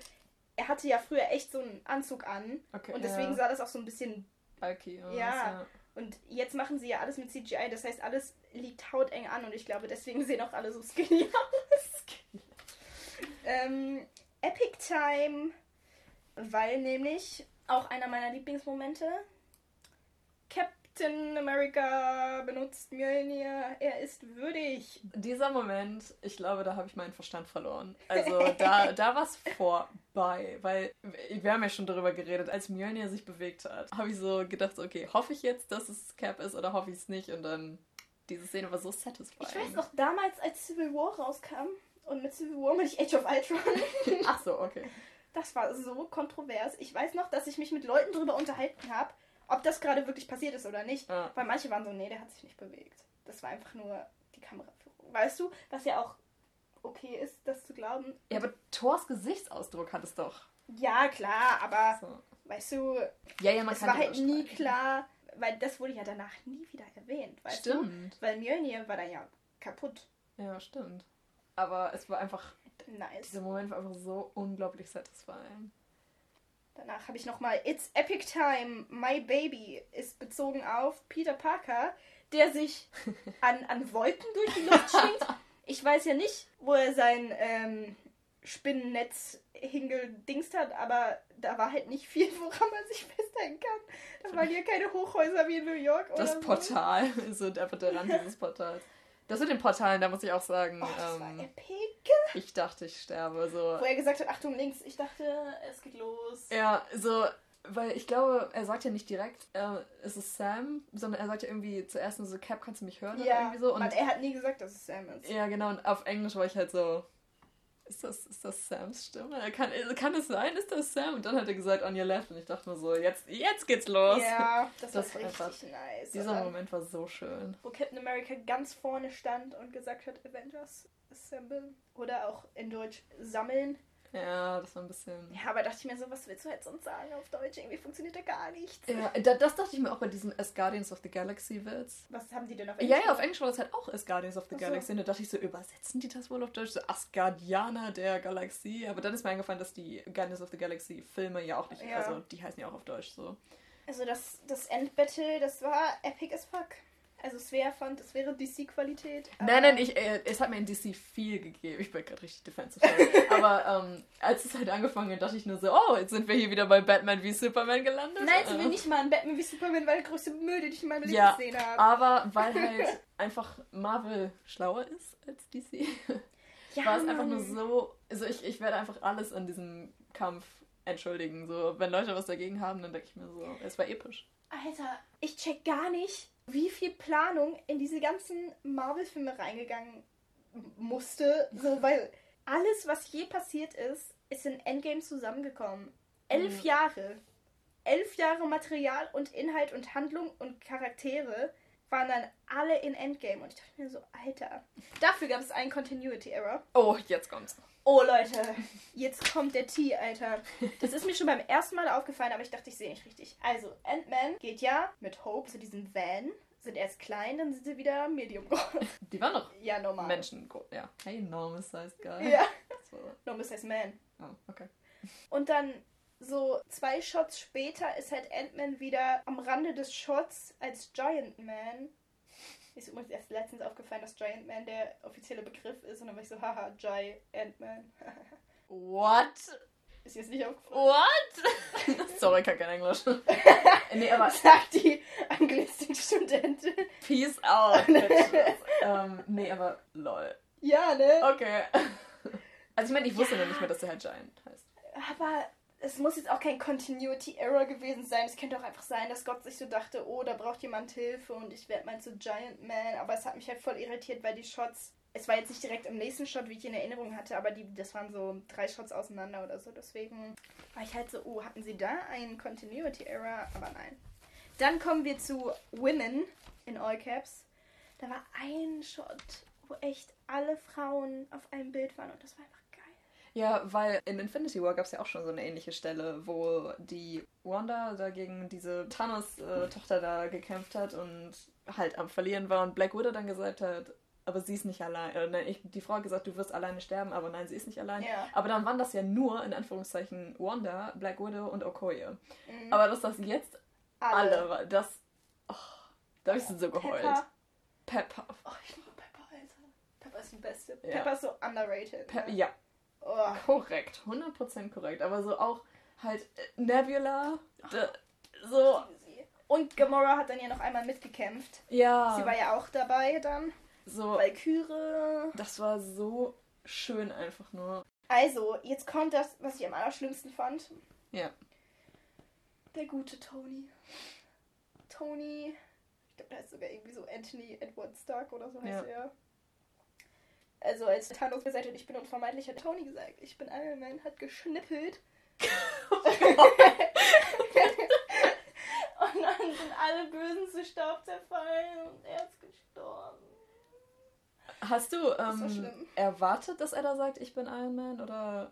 Er hatte ja früher echt so einen Anzug an Okay, und deswegen ja. sah das auch so ein bisschen. Bulky. Ja. ja. Und jetzt machen sie ja alles mit CGI, das heißt, alles liegt hauteng an und ich glaube, deswegen sehen auch alle so skinny <laughs> aus. ähm, Epic Time, weil nämlich auch einer meiner Lieblingsmomente. Captain America benutzt Mjolnir, er ist würdig. Dieser Moment, ich glaube, da habe ich meinen Verstand verloren. Also <laughs> da, da war es vorbei, weil wir haben ja schon darüber geredet, als Mjolnir sich bewegt hat, habe ich so gedacht, okay, hoffe ich jetzt, dass es Cap ist oder hoffe ich es nicht? Und dann, diese Szene war so satisfying. Ich weiß noch, damals, als Civil War rauskam, und mit Civil War meine ich Age of Ultron, <laughs> Ach so, okay. das war so kontrovers. Ich weiß noch, dass ich mich mit Leuten darüber unterhalten habe, ob das gerade wirklich passiert ist oder nicht. Ja. Weil manche waren so, nee, der hat sich nicht bewegt. Das war einfach nur die Kameraführung. Weißt du, was ja auch okay ist, das zu glauben. Ja, aber Thors Gesichtsausdruck hat es doch. Ja, klar, aber So. weißt du, Ja, ja, man es war halt nie klar, weil das wurde ja danach nie wieder erwähnt, weißt du? Stimmt. Weil Mjölnir war dann ja kaputt. Ja, stimmt. Aber es war einfach, Nice. dieser Moment war einfach so unglaublich satisfying. Danach habe ich nochmal It's Epic Time, My Baby ist bezogen auf Peter Parker, der sich <laughs> an, an Wolken durch die Luft schwingt. Ich weiß ja nicht, wo er sein ähm, Spinnennetz hingedingst hat, aber da war halt nicht viel, woran man sich festhalten kann. Da waren ja keine Hochhäuser wie in New York oder Das so. Portal ist <laughs> so einfach der Rand dieses Portals. Das mit den Portalen, da muss ich auch sagen, Oh, das war ähm, epic. ich dachte, ich sterbe. So. Wo er gesagt hat, Achtung links. Ich dachte, es geht los. Ja, so, weil ich glaube, er sagt ja nicht direkt, äh, es ist Sam, sondern er sagt ja irgendwie zuerst nur so, Cap, kannst du mich hören? oder Ja, irgendwie so. Und Mann, er hat nie gesagt, dass es Sam ist. ja, genau, und auf Englisch war ich halt so, ist das, ist das Sams Stimme? Kann, kann es sein, ist das Sam? Und dann hat er gesagt, on your left. Und ich dachte mir so, jetzt, jetzt geht's los. Ja, das, Das war richtig einfach- nice. Dieser dann- Moment war so schön. wo Captain America ganz vorne stand und gesagt hat, Avengers Assemble. Oder auch in Deutsch sammeln. Ja, das war ein bisschen. Ja, aber dachte ich mir so, was willst du jetzt sonst sagen auf Deutsch? Irgendwie funktioniert da gar nichts. Ja, da, das dachte ich mir auch bei diesem As Guardians of the Galaxy Witz. Was haben die denn auf Ja, ja, auf Englisch war das halt auch As Guardians of the so. Galaxy. Und da dachte ich so, übersetzen die das wohl auf Deutsch? So Asgardianer der Galaxie. Aber dann ist mir eingefallen, dass die Guardians of the Galaxy Filme ja auch nicht, Ja. also die heißen ja auch auf Deutsch so. Also das, das Endbattle, das war epic as fuck. Also Svea fand, es wäre DC-Qualität. Nein, nein, ich, äh, es hat mir in DC viel gegeben. Ich bin gerade richtig defensive. <laughs> aber ähm, als es halt angefangen hat, dachte ich nur so, oh, jetzt sind wir hier wieder bei Batman wie Superman gelandet. Nein, sind Äh. wir nicht mal ein Batman wie Superman, weil der größte Müll, den ich in meinem Leben Ja, gesehen habe. Aber weil <laughs> halt einfach Marvel schlauer ist als DC, <laughs> Ja, war es einfach nur so. Also ich, ich werde einfach alles an diesem Kampf entschuldigen. So, wenn Leute was dagegen haben, dann denke ich mir so, es war episch. Alter, ich check gar nicht, wie viel Planung in diese ganzen Marvel-Filme reingegangen musste. So, weil alles, was je passiert ist, ist in Endgame zusammengekommen. Elf Mhm. Jahre. Elf Jahre Material und Inhalt und Handlung und Charaktere waren dann alle in Endgame. Und ich dachte mir so, Alter. Dafür gab es einen Continuity-Error. Oh, jetzt kommt's. Oh Leute, jetzt kommt der T, Alter. Das ist mir schon beim ersten Mal aufgefallen, aber ich dachte, ich sehe nicht richtig. Also, Ant-Man geht ja mit Hope zu diesem Van, sind erst klein, dann sind sie wieder medium groß. Die waren noch Ja, normal. Menschen. Ja. Hey, Normus heißt geil. Ja. So. Normal Size Man. Oh, okay. Und dann so zwei Shots später ist halt Ant-Man wieder am Rande des Shots als Giant Man. Ist übrigens erst letztens aufgefallen, dass Giant Man der offizielle Begriff ist. Und dann war ich so, haha, Giant Man. <laughs> What? ist jetzt nicht aufgefallen. What? <laughs> Sorry, kann kein Englisch. <laughs> nee, aber Sagt die Anglistikstudentin. peace out. bitches. ähm, nee, aber lol. Ja, ne? Okay. Also ich meine, ich wusste noch nicht mehr, dass der halt Giant heißt. Aber es muss jetzt auch kein Continuity Error gewesen sein. Es könnte auch einfach sein, dass Gott sich so dachte, oh, da braucht jemand Hilfe und ich werde mal zu Giant Man. Aber es hat mich halt voll irritiert, weil die Shots. Es war jetzt nicht direkt im nächsten Shot, wie ich in Erinnerung hatte, aber die, das waren so drei Shots auseinander oder so. Deswegen war ich halt so, oh, hatten sie da einen Continuity Error? Aber nein. Dann kommen wir zu Women in All Caps. Da war ein Shot, wo echt alle Frauen auf einem Bild waren und das war einfach. Ja, weil in Infinity War gab es ja auch schon so eine ähnliche Stelle, wo die Wanda dagegen diese Thanos-Tochter da gekämpft hat und halt am Verlieren war und Black Widow dann gesagt hat, aber sie ist nicht allein. Äh, nein, ich, die Frau hat gesagt, du wirst alleine sterben, aber nein, sie ist nicht allein. Ja. Aber dann waren das ja nur, in Anführungszeichen, Wanda, Black Widow und Okoye. Mhm. Aber dass das jetzt alle, war, das. Oh, da habe ich so geheult. Pepper. Pepper. Oh, ich liebe Pepper, Alter. Pepper ist die beste. Ja. Pepper ist so underrated. Pe ne? ja, Oh. korrekt. 100% korrekt. Aber so auch halt äh, Nebula. da- so. Und Gamora hat dann ja noch einmal mitgekämpft. ja. Sie war ja auch dabei dann. so, Valkyrie. das war so schön einfach nur. Also, jetzt kommt das, was ich am allerschlimmsten fand. Ja. Der gute Tony. Tony. Ich glaube, der heißt sogar irgendwie so Anthony Edward Stark oder so heißt Ja. er. Also als Thanos gesagt hat, ich bin unvermeidlich, hat Tony gesagt, ich bin Iron Man, hat geschnippelt. <laughs> und dann sind alle Bösen zu Staub zerfallen und er ist gestorben. Hast du ähm, schlimm. erwartet, dass er da sagt, ich bin Iron Man? Oder.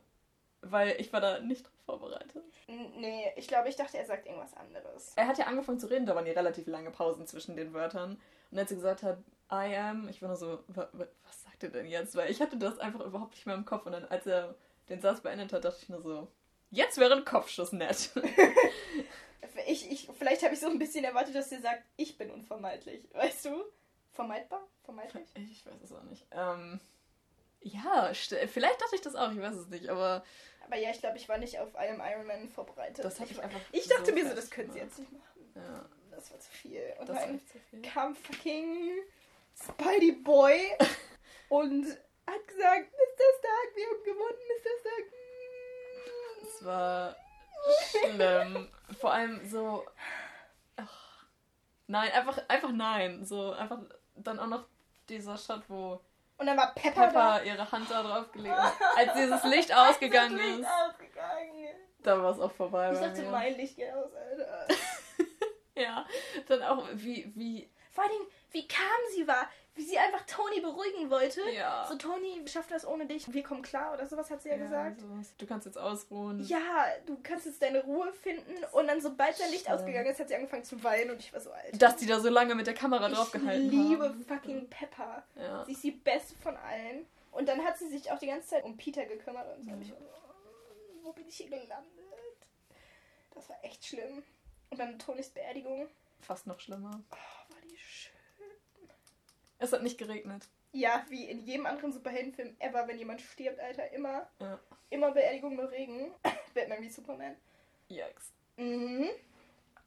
Weil ich war da nicht drauf vorbereitet. N nee, ich glaube, ich dachte, er sagt irgendwas anderes. Er hat ja angefangen zu reden, da waren ja relativ lange Pausen zwischen den Wörtern. Und als er gesagt hat, I am, ich war nur so, wa, wa, was er denn jetzt? Weil ich hatte das einfach überhaupt nicht mehr im Kopf. Und dann, als er den Satz beendet hat, dachte ich nur so, jetzt wäre ein Kopfschuss nett. <laughs> Ich, ich, vielleicht habe ich so ein bisschen erwartet, dass er sagt, ich bin unvermeidlich. Weißt du? Vermeidbar? Vermeidlich? ich weiß es auch nicht. Ähm, ja, vielleicht dachte ich das auch, ich weiß es nicht, aber Aber ja, ich glaube, ich war nicht auf einem Iron Man vorbereitet. das habe ich war- einfach. ich dachte so mir so, das können sie jetzt nicht machen. Ja, Das war zu viel. Und das dann zu viel. kam fucking Spidey Boy und hat gesagt, Mr. Stark, wir haben gewonnen, Mr. Stark. mm. Es war schlimm. Vor allem so. Ach, nein, einfach, einfach nein. So einfach dann auch noch dieser Shot, wo Und dann war Pepper, Pepper ihre Hand da drauf gelegt hat. Als dieses Licht <laughs> ausgegangen Licht ist, ausgegangen. da war es auch vorbei. Ich dachte, mir. mein Licht geht aus, Alter. <laughs> Ja, dann auch wie, wie. Vor Dingen, wie calm sie war. Wie sie einfach Tony beruhigen wollte. Ja. So, Tony, wir schaffen das ohne dich. Wir kommen klar oder sowas hat sie ja, gesagt. sowas. Du kannst jetzt ausruhen. Ja, du kannst jetzt deine Ruhe finden. Und dann, sobald sein Licht Stimmt. ausgegangen ist, hat sie angefangen zu weinen und ich war so alt. Dass die da so lange mit der Kamera ich gehalten liebe haben. fucking Pepper. Ja. Sie ist die beste von allen. Und dann hat sie sich auch die ganze Zeit um Peter gekümmert und so. Mhm. Ich oh, wo bin ich hier gelandet? Das war echt schlimm. Und dann Tonys Beerdigung. Fast noch schlimmer. Oh. Es hat nicht geregnet. Ja, wie in jedem anderen Superheldenfilm ever, wenn jemand stirbt, Alter, immer, Ja. immer Beerdigung mit Regen. <laughs> Batman wie Superman. Yikes. Mhm.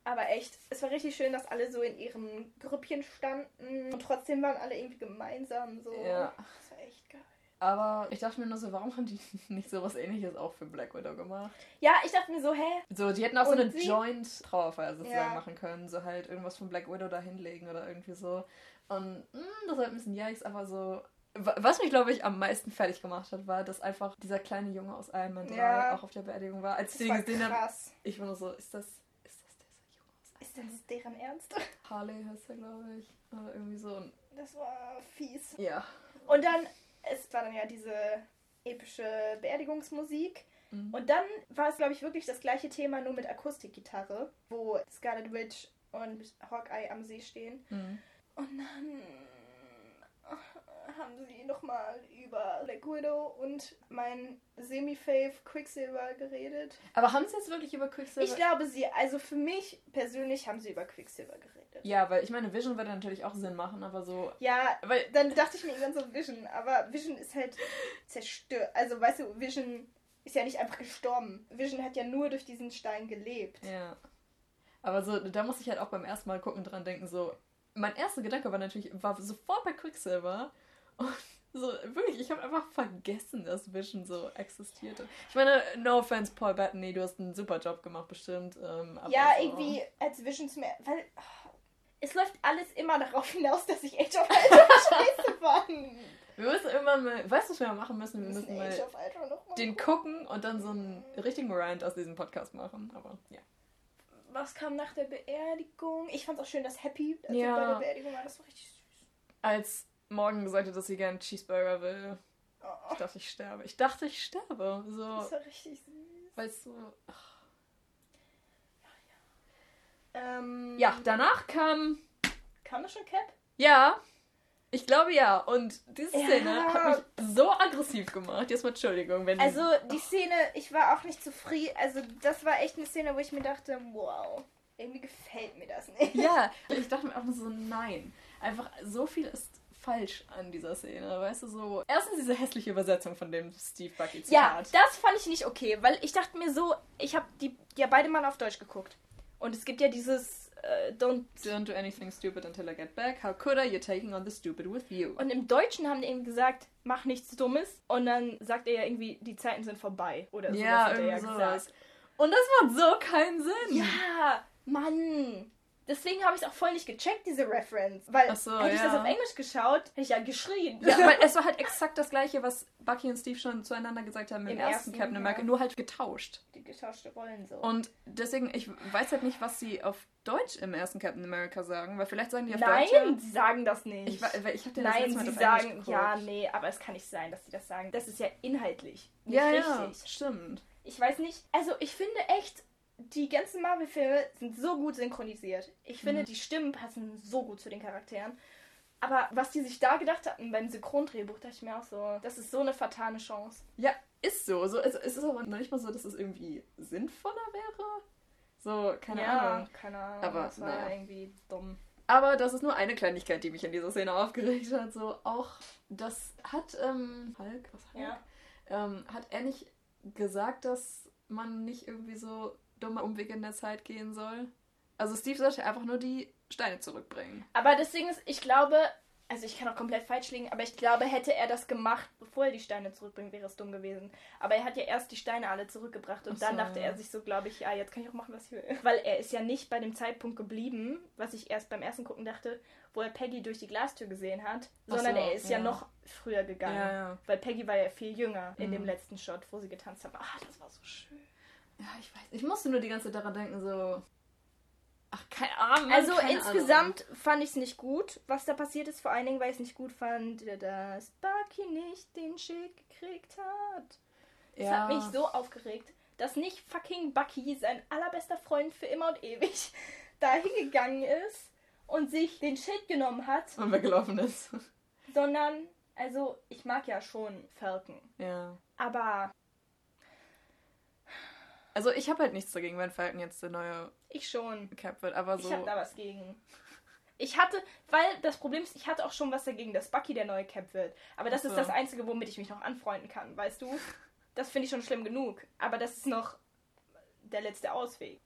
Aber echt, es war richtig schön, dass alle so in ihren Grüppchen standen und trotzdem waren alle irgendwie gemeinsam so. Ja. Das war echt geil. Aber ich dachte mir nur so, warum haben die <laughs> nicht so was ähnliches auch für Black Widow gemacht? Ja, ich dachte mir so, hä? So, die hätten auch so Und eine sie- Joint-Trauerfeier sozusagen Ja. machen können. So halt irgendwas von Black Widow da hinlegen oder irgendwie so. Und mh, das war ein bisschen yikes, aber so. wa- Was mich, glaube ich, am meisten fertig gemacht hat, war, dass einfach dieser kleine Junge aus Iron Man 3 Ja. auch auf der Beerdigung war. Als Das ich war den gesehen habe, ich war nur so, ist das, ist das dieser Junge aus Ist das deren Ernst? <laughs> Harley heißt er, glaube ich. Oder irgendwie so. Und, Das war fies. ja. Und dann, es war dann ja diese epische Beerdigungsmusik. Mhm. Und dann war es, glaube ich, wirklich das gleiche Thema, nur mit Akustikgitarre, wo Scarlet Witch und Hawkeye am See stehen. Mhm. Und dann haben sie nochmal über Black Widow und mein Semi-Fave Quicksilver geredet. Aber haben sie jetzt wirklich über Quicksilver? Ich glaube, sie, also für mich persönlich haben sie über Quicksilver geredet. Ja, weil ich meine, Vision würde natürlich auch Sinn machen, aber so. Ja, Weil, dann dachte ich mir irgendwann so Vision, aber Vision ist halt zerstört. Also, weißt du, Vision ist ja nicht einfach gestorben. Vision hat ja nur durch diesen Stein gelebt. ja. Aber so, da muss ich halt auch beim ersten Mal gucken dran denken, so. Mein erster Gedanke war natürlich, war sofort bei Quicksilver. Und so, wirklich, ich habe einfach vergessen, dass Vision so existierte. Ich meine, no offense, Paul Bettany, du hast einen super Job gemacht, bestimmt. Ähm, aber ja, so. irgendwie als Vision zu mir. Weil oh, es läuft alles immer darauf <laughs> hinaus, dass ich Age of <laughs> Ultron scheiße fand. Wir müssen irgendwann mal, weißt du, was wir machen müssen? Wir Wir müssen müssen Age mal mal den gucken und dann so einen richtigen Rant aus diesem Podcast machen. Aber ja. Was kam nach der Beerdigung? Ich fand auch schön, dass Happy also Ja. bei der Beerdigung war. Das war richtig süß. Als Morgan gesagt hat, dass sie gerne Cheeseburger will, Oh, ich dachte, ich sterbe. Ich dachte, ich sterbe. So, das war richtig süß. weißt du. ach. Ähm, Ja, danach kam. Kam das schon Cap? Ja. Ich glaube ja. Und diese Ja. Szene hat mich so aggressiv gemacht. Jetzt mal Entschuldigung, wenn Also die Szene, ich war auch nicht zufrieden. Also das war echt eine Szene, wo ich mir dachte, wow, irgendwie gefällt mir das nicht. Ja, <laughs> ich dachte mir auch nur so, nein. Einfach so viel ist falsch an dieser Szene. Weißt du, so. Erstens diese hässliche Übersetzung von dem Steve Bucky Ja, Zitat. das fand ich nicht okay, weil ich dachte mir so, ich habe die ja beide mal auf Deutsch geguckt. Und es gibt ja dieses äh, Don't. Don't do anything stupid until I get back. How could I? You're taking on the stupid with you. Und im Deutschen haben die eben gesagt, mach nichts Dummes. Und dann sagt er ja irgendwie, die Zeiten sind vorbei. Oder sowas ja, hat er ja irgendwie gesagt. sowas. Und das macht so keinen Sinn. Ja, Mann. Deswegen habe ich es auch voll nicht gecheckt, diese Reference. Weil so, hätte ich das ja. auf Englisch geschaut, hätte ich ja geschrien. Ja, <laughs> weil es war halt exakt das gleiche, was Bucky und Steve schon zueinander gesagt haben im, Im ersten, ersten, Captain America, nur halt getauscht. die getauschte Rollen so. Und deswegen, ich weiß halt nicht, was sie auf Deutsch im ersten Captain America sagen, weil vielleicht sagen die auf Nein, Deutsch. sie sagen das nicht. Ich, weil ich hab den das Nein, Mal sie sagen, ja, nee, aber es kann nicht sein, dass sie das sagen. Das ist ja inhaltlich nicht ja, richtig. ja, stimmt. Ich weiß nicht, also ich finde echt, die ganzen Marvel-Filme sind so gut synchronisiert. Ich finde, Mhm. die Stimmen passen so gut zu den Charakteren. Aber was die sich da gedacht hatten beim Synchrondrehbuch, dachte ich mir auch so, das ist so eine fatale Chance. Ja, ist so. so es, es ist aber noch nicht mal so, dass es irgendwie sinnvoller wäre. So, keine Ahnung. keine Ahnung. Aber, das war naja. irgendwie dumm. Aber das ist nur eine Kleinigkeit, die mich in dieser Szene aufgeregt hat. So auch, das hat ähm, Hulk, was Hulk? Ja. Ähm, hat er nicht gesagt, dass man nicht irgendwie so dumme Umwege in der Zeit gehen soll? Also Steve sollte einfach nur die Steine zurückbringen. Aber Ding ist, ich glaube, also ich kann auch komplett falsch liegen, aber ich glaube, hätte er das gemacht, bevor er die Steine zurückbringt, wäre es dumm gewesen. Aber er hat ja erst die Steine alle zurückgebracht und so, dann dachte er sich so, glaube ich, ja, jetzt kann ich auch machen, was ich will. <laughs> Weil er ist ja nicht bei dem Zeitpunkt geblieben, was ich erst beim ersten Gucken dachte, wo er Peggy durch die Glastür gesehen hat, sondern so, er ist ja. ja. noch früher gegangen. Ja, ja. Weil Peggy war ja viel jünger in Mhm. dem letzten Shot, wo sie getanzt haben. Ah, das war so schön. Ja, ich weiß. Ich musste nur die ganze Zeit daran denken, so. Ach, keine Ahnung. Also keine insgesamt fand ich es nicht gut, was da passiert ist. Vor allen Dingen, weil ich es nicht gut fand, dass Bucky nicht den Schild gekriegt hat. Das Ahnung. hat mich so aufgeregt, dass nicht fucking Bucky, sein allerbester Freund für immer und ewig, <laughs> da hingegangen ist und sich den Schild genommen hat, Und weggelaufen ist. sondern, also ich mag ja schon Falcon, ja. aber Also ich habe halt nichts dagegen, wenn Falcon jetzt der neue ich schon. Cap wird, aber so. Ich habe da was gegen. Ich hatte, weil das Problem ist, ich hatte auch schon was dagegen, dass Bucky der neue Cap wird. Aber das Ach ist so. das Einzige, womit ich mich noch anfreunden kann, weißt du? Das finde ich schon schlimm genug. Aber das ist noch der letzte Ausweg.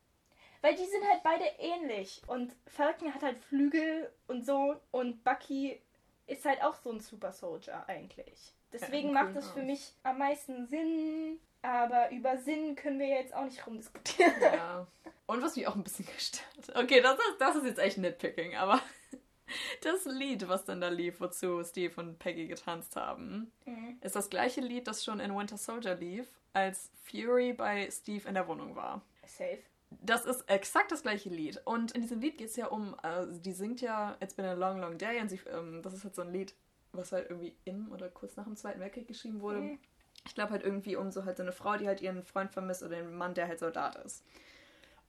Weil die sind halt beide ähnlich. Und Falcon hat halt Flügel und so. Und Bucky ist halt auch so ein Super Soldier eigentlich. Deswegen Ja, macht das für mich am meisten Sinn. Aber über Sinn können wir jetzt auch nicht rumdiskutieren. Ja. Und was mich auch ein bisschen gestört. Okay, das ist, das ist jetzt echt Nitpicking, aber <laughs> das Lied, was dann da lief, wozu Steve und Peggy getanzt haben, Mhm. ist das gleiche Lied, das schon in Winter Soldier lief, als Fury bei Steve in der Wohnung war. Safe. Das ist exakt das gleiche Lied. Und in diesem Lied geht es ja um, äh, die singt ja It's been a long, long day und sie, ähm, das ist halt so ein Lied, was halt irgendwie im oder kurz nach dem Zweiten Weltkrieg geschrieben wurde. Mhm. Ich glaube halt irgendwie um so halt so eine Frau, die halt ihren Freund vermisst oder den Mann, der halt Soldat ist.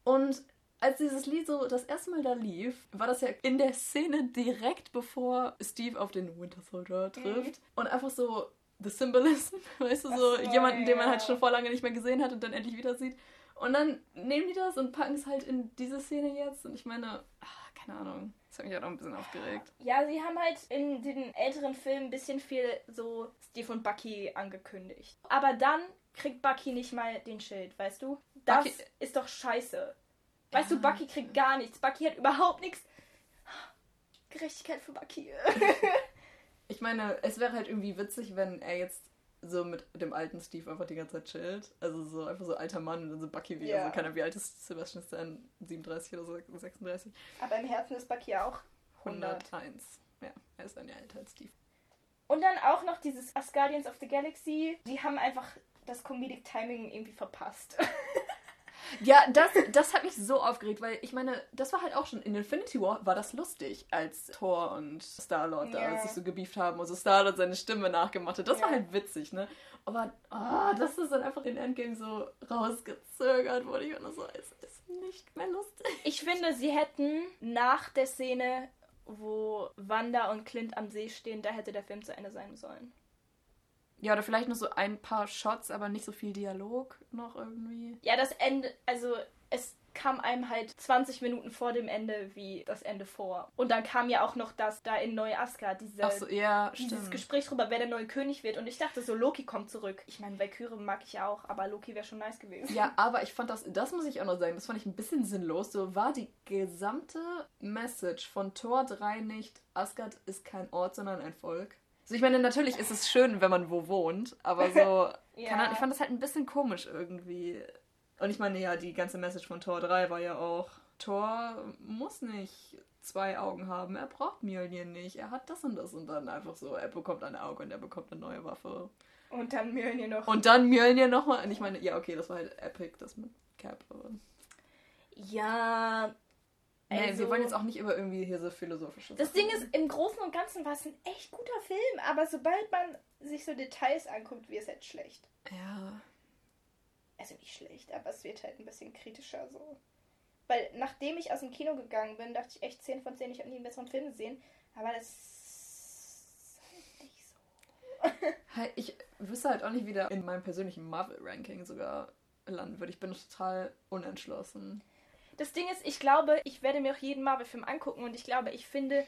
Und als dieses Lied so das erste Mal da lief, war das ja in der Szene direkt bevor Steve auf den Winter Soldier trifft. Mhm. Und einfach so The Symbolism, <laughs> weißt du, so, so jemanden, den man halt schon vor lange nicht mehr gesehen hat und dann endlich wieder sieht. Und dann nehmen die das und packen es halt in diese Szene jetzt. Und ich meine, ach, keine Ahnung. Das hat mich halt auch ein bisschen aufgeregt. Ja, sie haben halt in den älteren Filmen ein bisschen viel so Steve und Bucky angekündigt. Aber dann kriegt Bucky nicht mal den Schild, weißt du? Das Bucky ist doch scheiße. Weißt ja. du, Bucky kriegt gar nichts. Bucky hat überhaupt nichts. Gerechtigkeit für Bucky. <laughs> ich meine, es wäre halt irgendwie witzig, wenn er jetzt so mit dem alten Steve einfach die ganze Zeit chillt. Also so einfach so alter Mann und dann so Bucky wie. Ja. Also keine wie alt ist Sebastian Stan? 37 oder so, 36? Aber im Herzen ist Bucky auch 100. 101. Ja, er ist ein Jahr älter als Steve. Und dann auch noch dieses Asgardians of the Galaxy. Die haben einfach das Comedic Timing irgendwie verpasst. <laughs> Ja, das, das hat mich so aufgeregt, weil ich meine, das war halt auch schon in Infinity War war das lustig, als Thor und Star-Lord ja. da sich so gebieft haben und so Star-Lord seine Stimme nachgemacht hat. Das ja. war halt witzig, ne? Aber oh, das ist dann einfach in Endgame so rausgezögert wurde. Ich und so, es ist nicht mehr lustig. Ich finde, sie hätten nach der Szene, wo Wanda und Clint am See stehen, da hätte der Film zu Ende sein sollen. Ja, oder vielleicht nur so ein paar Shots, aber nicht so viel Dialog noch irgendwie. Ja, das Ende, also es kam einem halt 20 Minuten vor dem Ende wie das Ende vor. Und dann kam ja auch noch das da in Neu-Asgard, diese, so, ja, dieses. Gespräch darüber, wer der neue König wird. Und ich dachte so, Loki kommt zurück. Ich meine, Valkyrie mag ich ja auch, aber Loki wäre schon nice gewesen. Ja, <laughs> aber ich fand das, das muss ich auch noch sagen, das fand ich ein bisschen sinnlos. So war die gesamte Message von Tor 3 nicht, Asgard ist kein Ort, sondern ein Volk. Also ich meine, natürlich ist es schön, wenn man wo wohnt, aber so, <laughs> ja. Ahnung, ich fand das halt ein bisschen komisch irgendwie. Und ich meine, ja, die ganze Message von Tor 3 war ja auch, Tor muss nicht zwei Augen haben, er braucht Mjölnir nicht, er hat das und das und dann einfach so, er bekommt ein Auge und er bekommt eine neue Waffe. Und dann Mjölnir noch. Und dann Mjölnir nochmal. Und ich meine, ja, okay, das war halt epic, das mit Cap. Ja, Also, wir wollen jetzt auch nicht über irgendwie hier so philosophische Das Ding ist, im Großen und Ganzen war es ein echt guter Film, aber sobald man sich so Details anguckt, wird es halt schlecht. Ja. Also nicht schlecht, aber es wird halt ein bisschen kritischer so. Weil nachdem ich aus dem Kino gegangen bin, dachte ich echt 10 von 10, ich habe nie einen besseren Film gesehen. Aber das ist halt nicht so. <laughs> halt, ich wüsste halt auch nicht, wie der in meinem persönlichen Marvel-Ranking sogar landen würde. Ich bin total unentschlossen. Das Ding ist, ich glaube, ich werde mir auch jeden Marvel-Film angucken und ich glaube, ich finde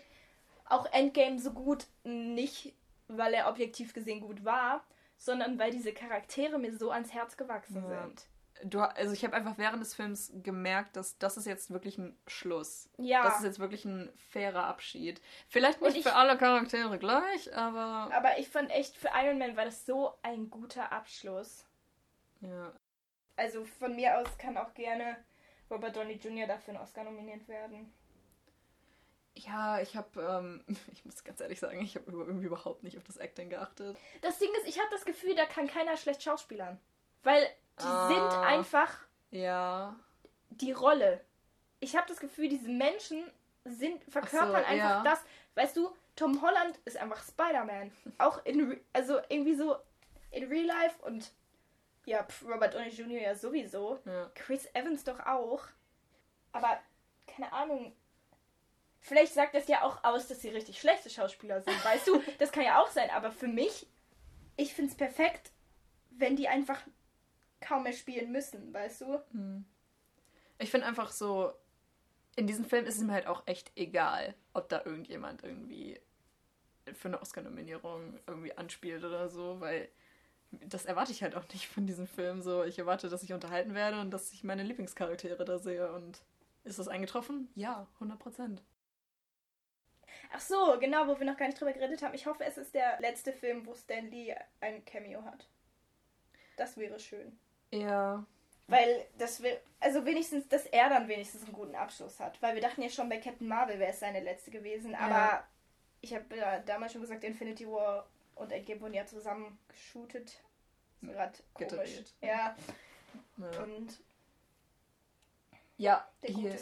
auch Endgame so gut nicht, weil er objektiv gesehen gut war, sondern weil diese Charaktere mir so ans Herz gewachsen ja. sind. Du, also ich habe einfach während des Films gemerkt, dass das ist jetzt wirklich ein Schluss. Ja. Das ist jetzt wirklich ein fairer Abschied. Vielleicht nicht ich, für alle Charaktere gleich, aber. Aber ich fand echt, für Iron Man war das so ein guter Abschluss. Ja. Also von mir aus kann auch gerne Robert Downey Jr. dafür einen Oscar nominiert werden. Ja, ich habe, ähm, <laughs> ich muss ganz ehrlich sagen, ich habe irgendwie überhaupt nicht auf das Acting geachtet. Das Ding ist, ich habe das Gefühl, da kann keiner schlecht schauspielern. Weil die ah, sind einfach ja. die Rolle. Ich habe das Gefühl, diese Menschen sind, verkörpern so, einfach ja. das. Weißt du, Tom Holland ist einfach Spider-Man. Auch in, also irgendwie so in Real Life und ja, Robert Downey Jr. ja sowieso. Ja. Chris Evans doch auch. Aber, keine Ahnung. Vielleicht sagt das ja auch aus, dass sie richtig schlechte Schauspieler sind, weißt du? <laughs> Das kann ja auch sein, aber für mich, ich finde es perfekt, wenn die einfach kaum mehr spielen müssen, weißt du? Hm. Ich finde einfach so, in diesem Film ist es mir halt auch echt egal, ob da irgendjemand irgendwie für eine Oscar-Nominierung irgendwie anspielt oder so, weil das erwarte ich halt auch nicht von diesem Film. So, ich erwarte, dass ich unterhalten werde und dass ich meine Lieblingscharaktere da sehe. Und ist das eingetroffen? Ja, 100 Prozent. Ach so, genau, wo wir noch gar nicht drüber geredet haben. Ich hoffe, es ist der letzte Film, wo Stan Lee ein Cameo hat. Das wäre schön. Ja. Weil das will, also wenigstens, dass er dann wenigstens einen guten Abschluss hat. Weil wir dachten ja schon bei Captain Marvel wäre es seine letzte gewesen. Aber ja. ich habe ja damals schon gesagt, Infinity War und Endgame wurden ja zusammen geshootet. Gerade komisch. Ja. ja. Und ja, hier,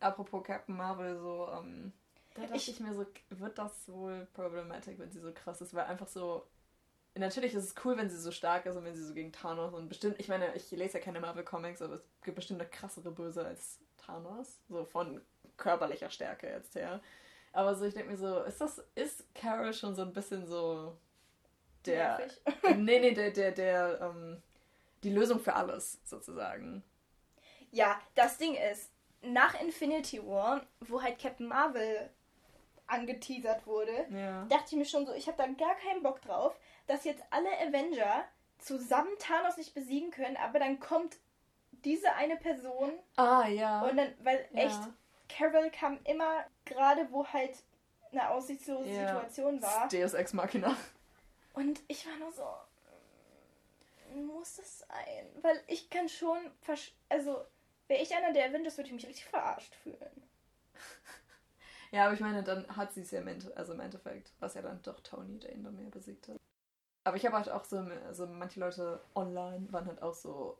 apropos Captain Marvel, so, ähm, da dachte ich, ich, mir so, wird das wohl problematic, wenn sie so krass ist, weil einfach so, natürlich ist es cool, wenn sie so stark ist und wenn sie so gegen Thanos und bestimmt, ich meine, ich lese ja keine Marvel Comics, aber es gibt bestimmt eine krassere Böse als Thanos, so von körperlicher Stärke jetzt her. Aber so, ich denke mir so, ist das, ist Carol schon so ein bisschen so der, <laughs> nee, nee, der, der, der, ähm, die Lösung für alles, sozusagen. Ja, das Ding ist, nach Infinity War, wo halt Captain Marvel angeteasert wurde, Ja. dachte ich mir schon so, ich habe da gar keinen Bock drauf, dass jetzt alle Avenger zusammen Thanos nicht besiegen können, aber dann kommt diese eine Person Ah, ja. und dann, weil ja. echt, Carol kam immer gerade, wo halt eine aussichtslose Ja. Situation war. Deus Ex Machina. Und ich war nur so, mm, muss das sein? Weil ich kann schon, also wäre ich einer der Avengers, würde ich mich richtig verarscht fühlen. <laughs> Ja, aber ich meine, dann hat sie es ja im, Ende, also im Endeffekt, was ja dann doch Tony dann mehr besiegt hat. Aber ich habe halt auch so, also manche Leute online waren halt auch so,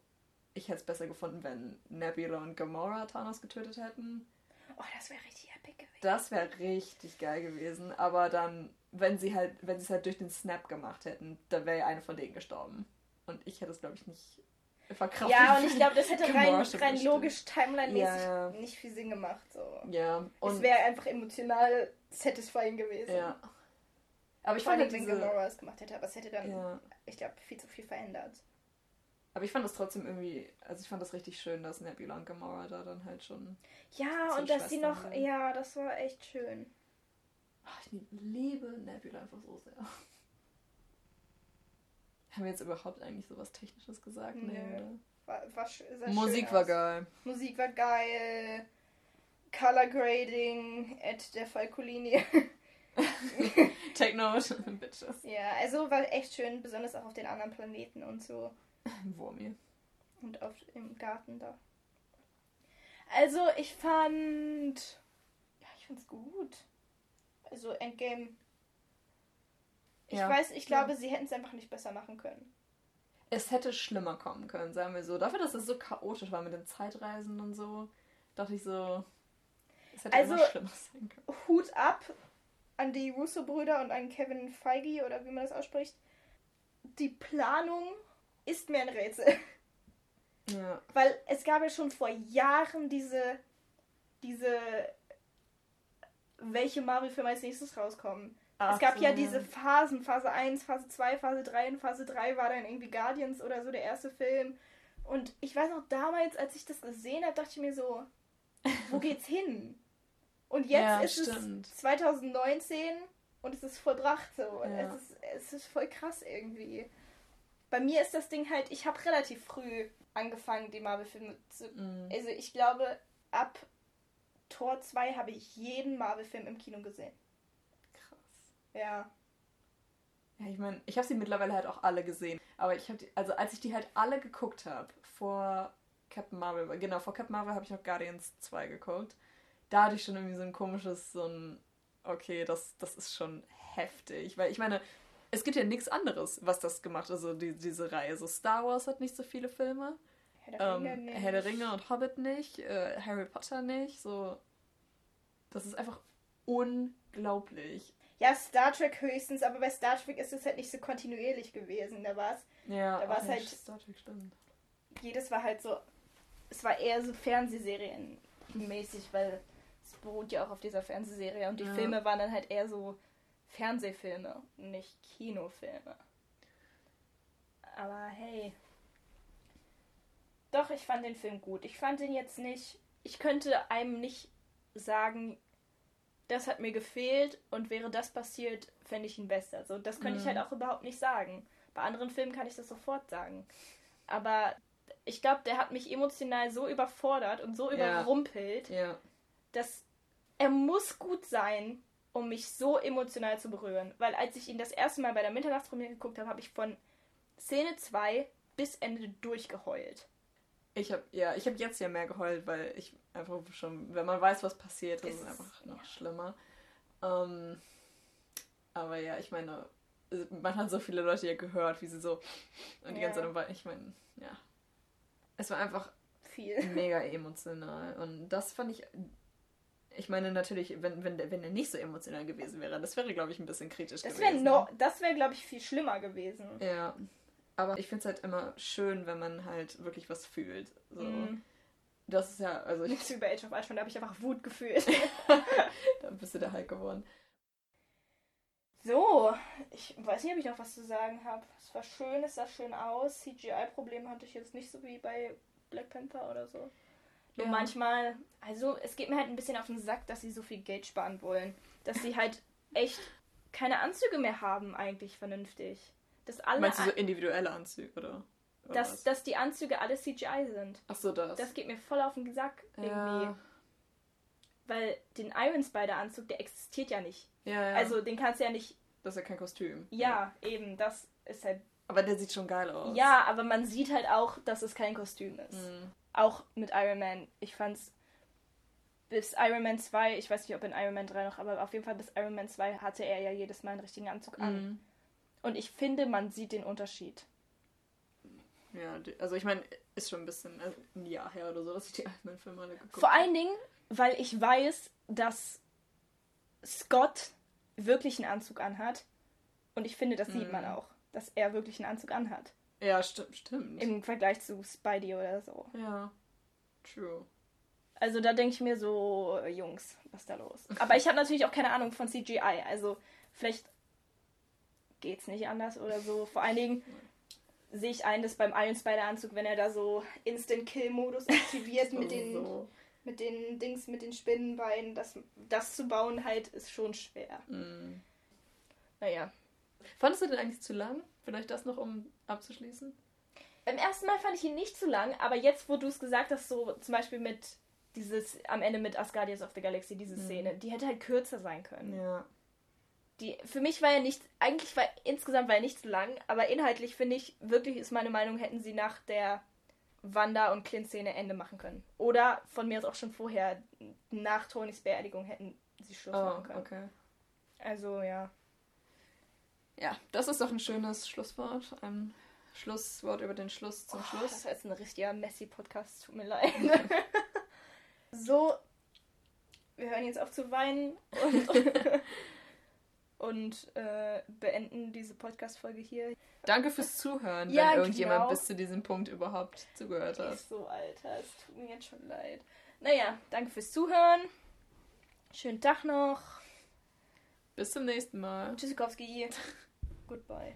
ich hätte es besser gefunden, wenn Nebula und Gamora Thanos getötet hätten. Oh, das wäre richtig epic gewesen. Das wäre richtig geil gewesen. Aber dann, wenn sie halt, wenn sie es halt durch den Snap gemacht hätten, dann wäre ja eine von denen gestorben. Und ich hätte es, glaube ich, nicht verkraftet. Ja, und ich glaube, das hätte rein, rein bestimmt. logisch, timeline-mäßig Ja, ja. nicht viel Sinn gemacht. So. Ja, es und wäre einfach emotional satisfying gewesen. ja. Aber ich fand halt wenn diese, Gamora es gemacht hätte, aber es hätte dann, ja. ich glaube, viel zu viel verändert. Aber ich fand das trotzdem irgendwie, also ich fand das richtig schön, dass Nebula und Gamora da dann halt schon. Ja, So und dass sie noch, sind. ja, das war echt schön. Ach, ich liebe Nebula einfach so sehr. <laughs> Haben wir jetzt überhaupt eigentlich sowas Technisches gesagt? Nö. oder? War, war Musik war aus. geil. Musik war geil. Color Grading at der Falkolinie. <laughs> Take note, Bitches. ja, also war echt schön, besonders auch auf den anderen Planeten und so. Wurmi. Und auf, im Garten da. Also, ich fand. Ja, ich fand's gut. Also, Endgame. Ich Ja, weiß, ich glaube, sie hätten es einfach nicht besser machen können. Es hätte schlimmer kommen können, sagen wir so. Dafür, dass es so chaotisch war mit den Zeitreisen und so, dachte ich so, es hätte Also- immer schlimmer sein können. Hut ab an die Russo-Brüder und an Kevin Feige oder wie man das ausspricht. Die Planung ist mir ein Rätsel. Ja. Weil es gab ja schon vor Jahren diese, diese, welche Marvel-Filme als nächstes rauskommen. Ach es gab so, ja diese Phasen, Phase 1, Phase 2, Phase 3 und Phase 3 war dann irgendwie Guardians oder so der erste Film. Und ich weiß noch damals, als ich das gesehen habe, dachte ich mir so, wo <laughs> geht's hin? Und jetzt Ja, ist stimmt. es 2019 und es ist vollbracht so. Und Ja. es, ist, es ist voll krass irgendwie. Bei mir ist das Ding halt, ich habe relativ früh angefangen, die Marvel-Filme zu. Mhm. Also ich glaube, ab Tor 2 habe ich jeden Marvel-Film im Kino gesehen. Krass. Ja. Ja, ich meine, ich habe sie mittlerweile halt auch alle gesehen. Aber ich habe, also als ich die halt alle geguckt habe, vor Captain Marvel, genau, vor Captain Marvel habe ich noch Guardians 2 geguckt. Da hatte ich schon irgendwie so ein komisches, so ein, okay, das, das ist schon heftig. Weil ich meine, es gibt ja nichts anderes, was das gemacht hat, also die, diese Reihe. So Star Wars hat nicht so viele Filme. Herr der Ähm, Ringe nicht. Herr der Ringe und Hobbit nicht, äh, Harry Potter nicht, so. Das ist einfach unglaublich. Ja, Star Trek höchstens, aber bei Star Trek ist es halt nicht so kontinuierlich gewesen. Da war es, Ja, Da war's ach, halt- Star Trek stimmt. jedes war halt so, es war eher so Fernsehserien-mäßig, weil es beruht ja auch auf dieser Fernsehserie und die Ja. Filme waren dann halt eher so Fernsehfilme, nicht Kinofilme. Aber hey. Doch, ich fand den Film gut. Ich fand den jetzt nicht. Ich könnte einem nicht sagen, das hat mir gefehlt und wäre das passiert, fände ich ihn besser. So, das könnte ich Mhm. halt auch überhaupt nicht sagen. Bei anderen Filmen kann ich das sofort sagen. Aber ich glaube, der hat mich emotional so überfordert und so Ja. überrumpelt, Ja. dass er muss gut sein, um mich so emotional zu berühren. Weil als ich ihn das erste Mal bei der Mitternachtspremiere geguckt habe, habe ich von Szene 2 bis Ende durchgeheult. Ich habe ja, ich habe jetzt ja mehr geheult, weil ich einfach schon, wenn man weiß, was passiert, ist es einfach noch ja. schlimmer. Ähm, aber ja, ich meine, man hat so viele Leute ja gehört, wie sie so und die Ja. ganze Zeit war, ich meine, ja. Es war einfach Viel. mega emotional und das fand ich ich meine natürlich, wenn, wenn, der, wenn er nicht so emotional gewesen wäre, das wäre, glaube ich, ein bisschen kritisch Das wäre gewesen. no, das wäre, glaube ich, viel schlimmer gewesen. Ja. Aber ich finde es halt immer schön, wenn man halt wirklich was fühlt. So. Mhm. Das ist ja, also ich, Nicht so wie bei Age of Ultron, da habe ich einfach Wut gefühlt. <laughs> da bist du der Hulk geworden. So, ich weiß nicht, ob ich noch was zu sagen habe. Es war schön, es sah schön aus. CGI-Probleme hatte ich jetzt nicht so wie bei Black Panther oder so. Nur Ja. manchmal, also es geht mir halt ein bisschen auf den Sack, dass sie so viel Geld sparen wollen. Dass sie halt echt keine Anzüge mehr haben, eigentlich vernünftig. Dass alle. Meinst du so individuelle Anzüge, oder? oder dass, was? dass die Anzüge alle CGI sind. Ach so, das. Das geht mir voll auf den Sack irgendwie. ja. Weil den Iron Spider-Anzug, der existiert ja nicht. Ja, ja. Also den kannst du ja nicht. das ist ja kein Kostüm. Ja, eben, das ist halt. Aber der sieht schon geil aus. Ja, aber man sieht halt auch, dass es kein Kostüm ist. Mhm. Auch mit Iron Man. Ich fand's bis Iron Man 2, ich weiß nicht, ob in Iron Man 3 noch, aber auf jeden Fall bis Iron Man 2 hatte er ja jedes Mal einen richtigen Anzug an. Mhm. Und ich finde, man sieht den Unterschied. Ja, also ich meine, ist schon ein bisschen also ein Jahr her oder so, dass ich die alten Filme alle geguckt Vor allen Dingen, weil ich weiß, dass Scott wirklich einen Anzug anhat. Und ich finde, das sieht Mhm. man auch, dass er wirklich einen Anzug anhat. Ja, stimmt, stimmt. Im Vergleich zu Spidey oder so. ja, true. Also da denke ich mir so, Jungs, was ist da los? Aber ich habe natürlich auch keine Ahnung von CGI. Also vielleicht geht's nicht anders oder so. Vor allen Dingen sehe ich ein, dass beim Iron Spider Anzug, wenn er da so Instant Kill Modus aktiviert mit <laughs> den so. mit den Dings mit den Spinnenbeinen, das das zu bauen halt ist schon schwer. Mhm. Naja. Fandest du den eigentlich zu lang? Vielleicht das noch, um abzuschließen? Beim ersten Mal fand ich ihn nicht zu lang, aber jetzt, wo du es gesagt hast, so zum Beispiel mit dieses am Ende mit Asgardians of the Galaxy, diese Mhm. Szene, die hätte halt kürzer sein können. Ja. Die, für mich war ja nicht, eigentlich war insgesamt war er nicht so lang, aber inhaltlich finde ich, wirklich ist meine Meinung, hätten sie nach der Wanda- und Clint-Szene Ende machen können. Oder von mir aus auch schon vorher, nach Tonys Beerdigung hätten sie Schluss Oh, machen können. okay. Also ja. Ja, das ist doch ein schönes Schlusswort. Ein Schlusswort über den Schluss zum Oh, Schluss. Das war jetzt ein richtiger Messi-Podcast, tut mir leid. <laughs> so, wir hören jetzt auf zu weinen und, <laughs> und äh, beenden diese Podcast-Folge hier. Danke fürs Zuhören, Ja, wenn irgendjemand genau. bis zu diesem Punkt überhaupt zugehört hat. Ist so, Alter, es tut mir jetzt schon leid. Naja, danke fürs Zuhören. Schönen Tag noch. Bis zum nächsten Mal. Tschüssikowski. <laughs> Goodbye.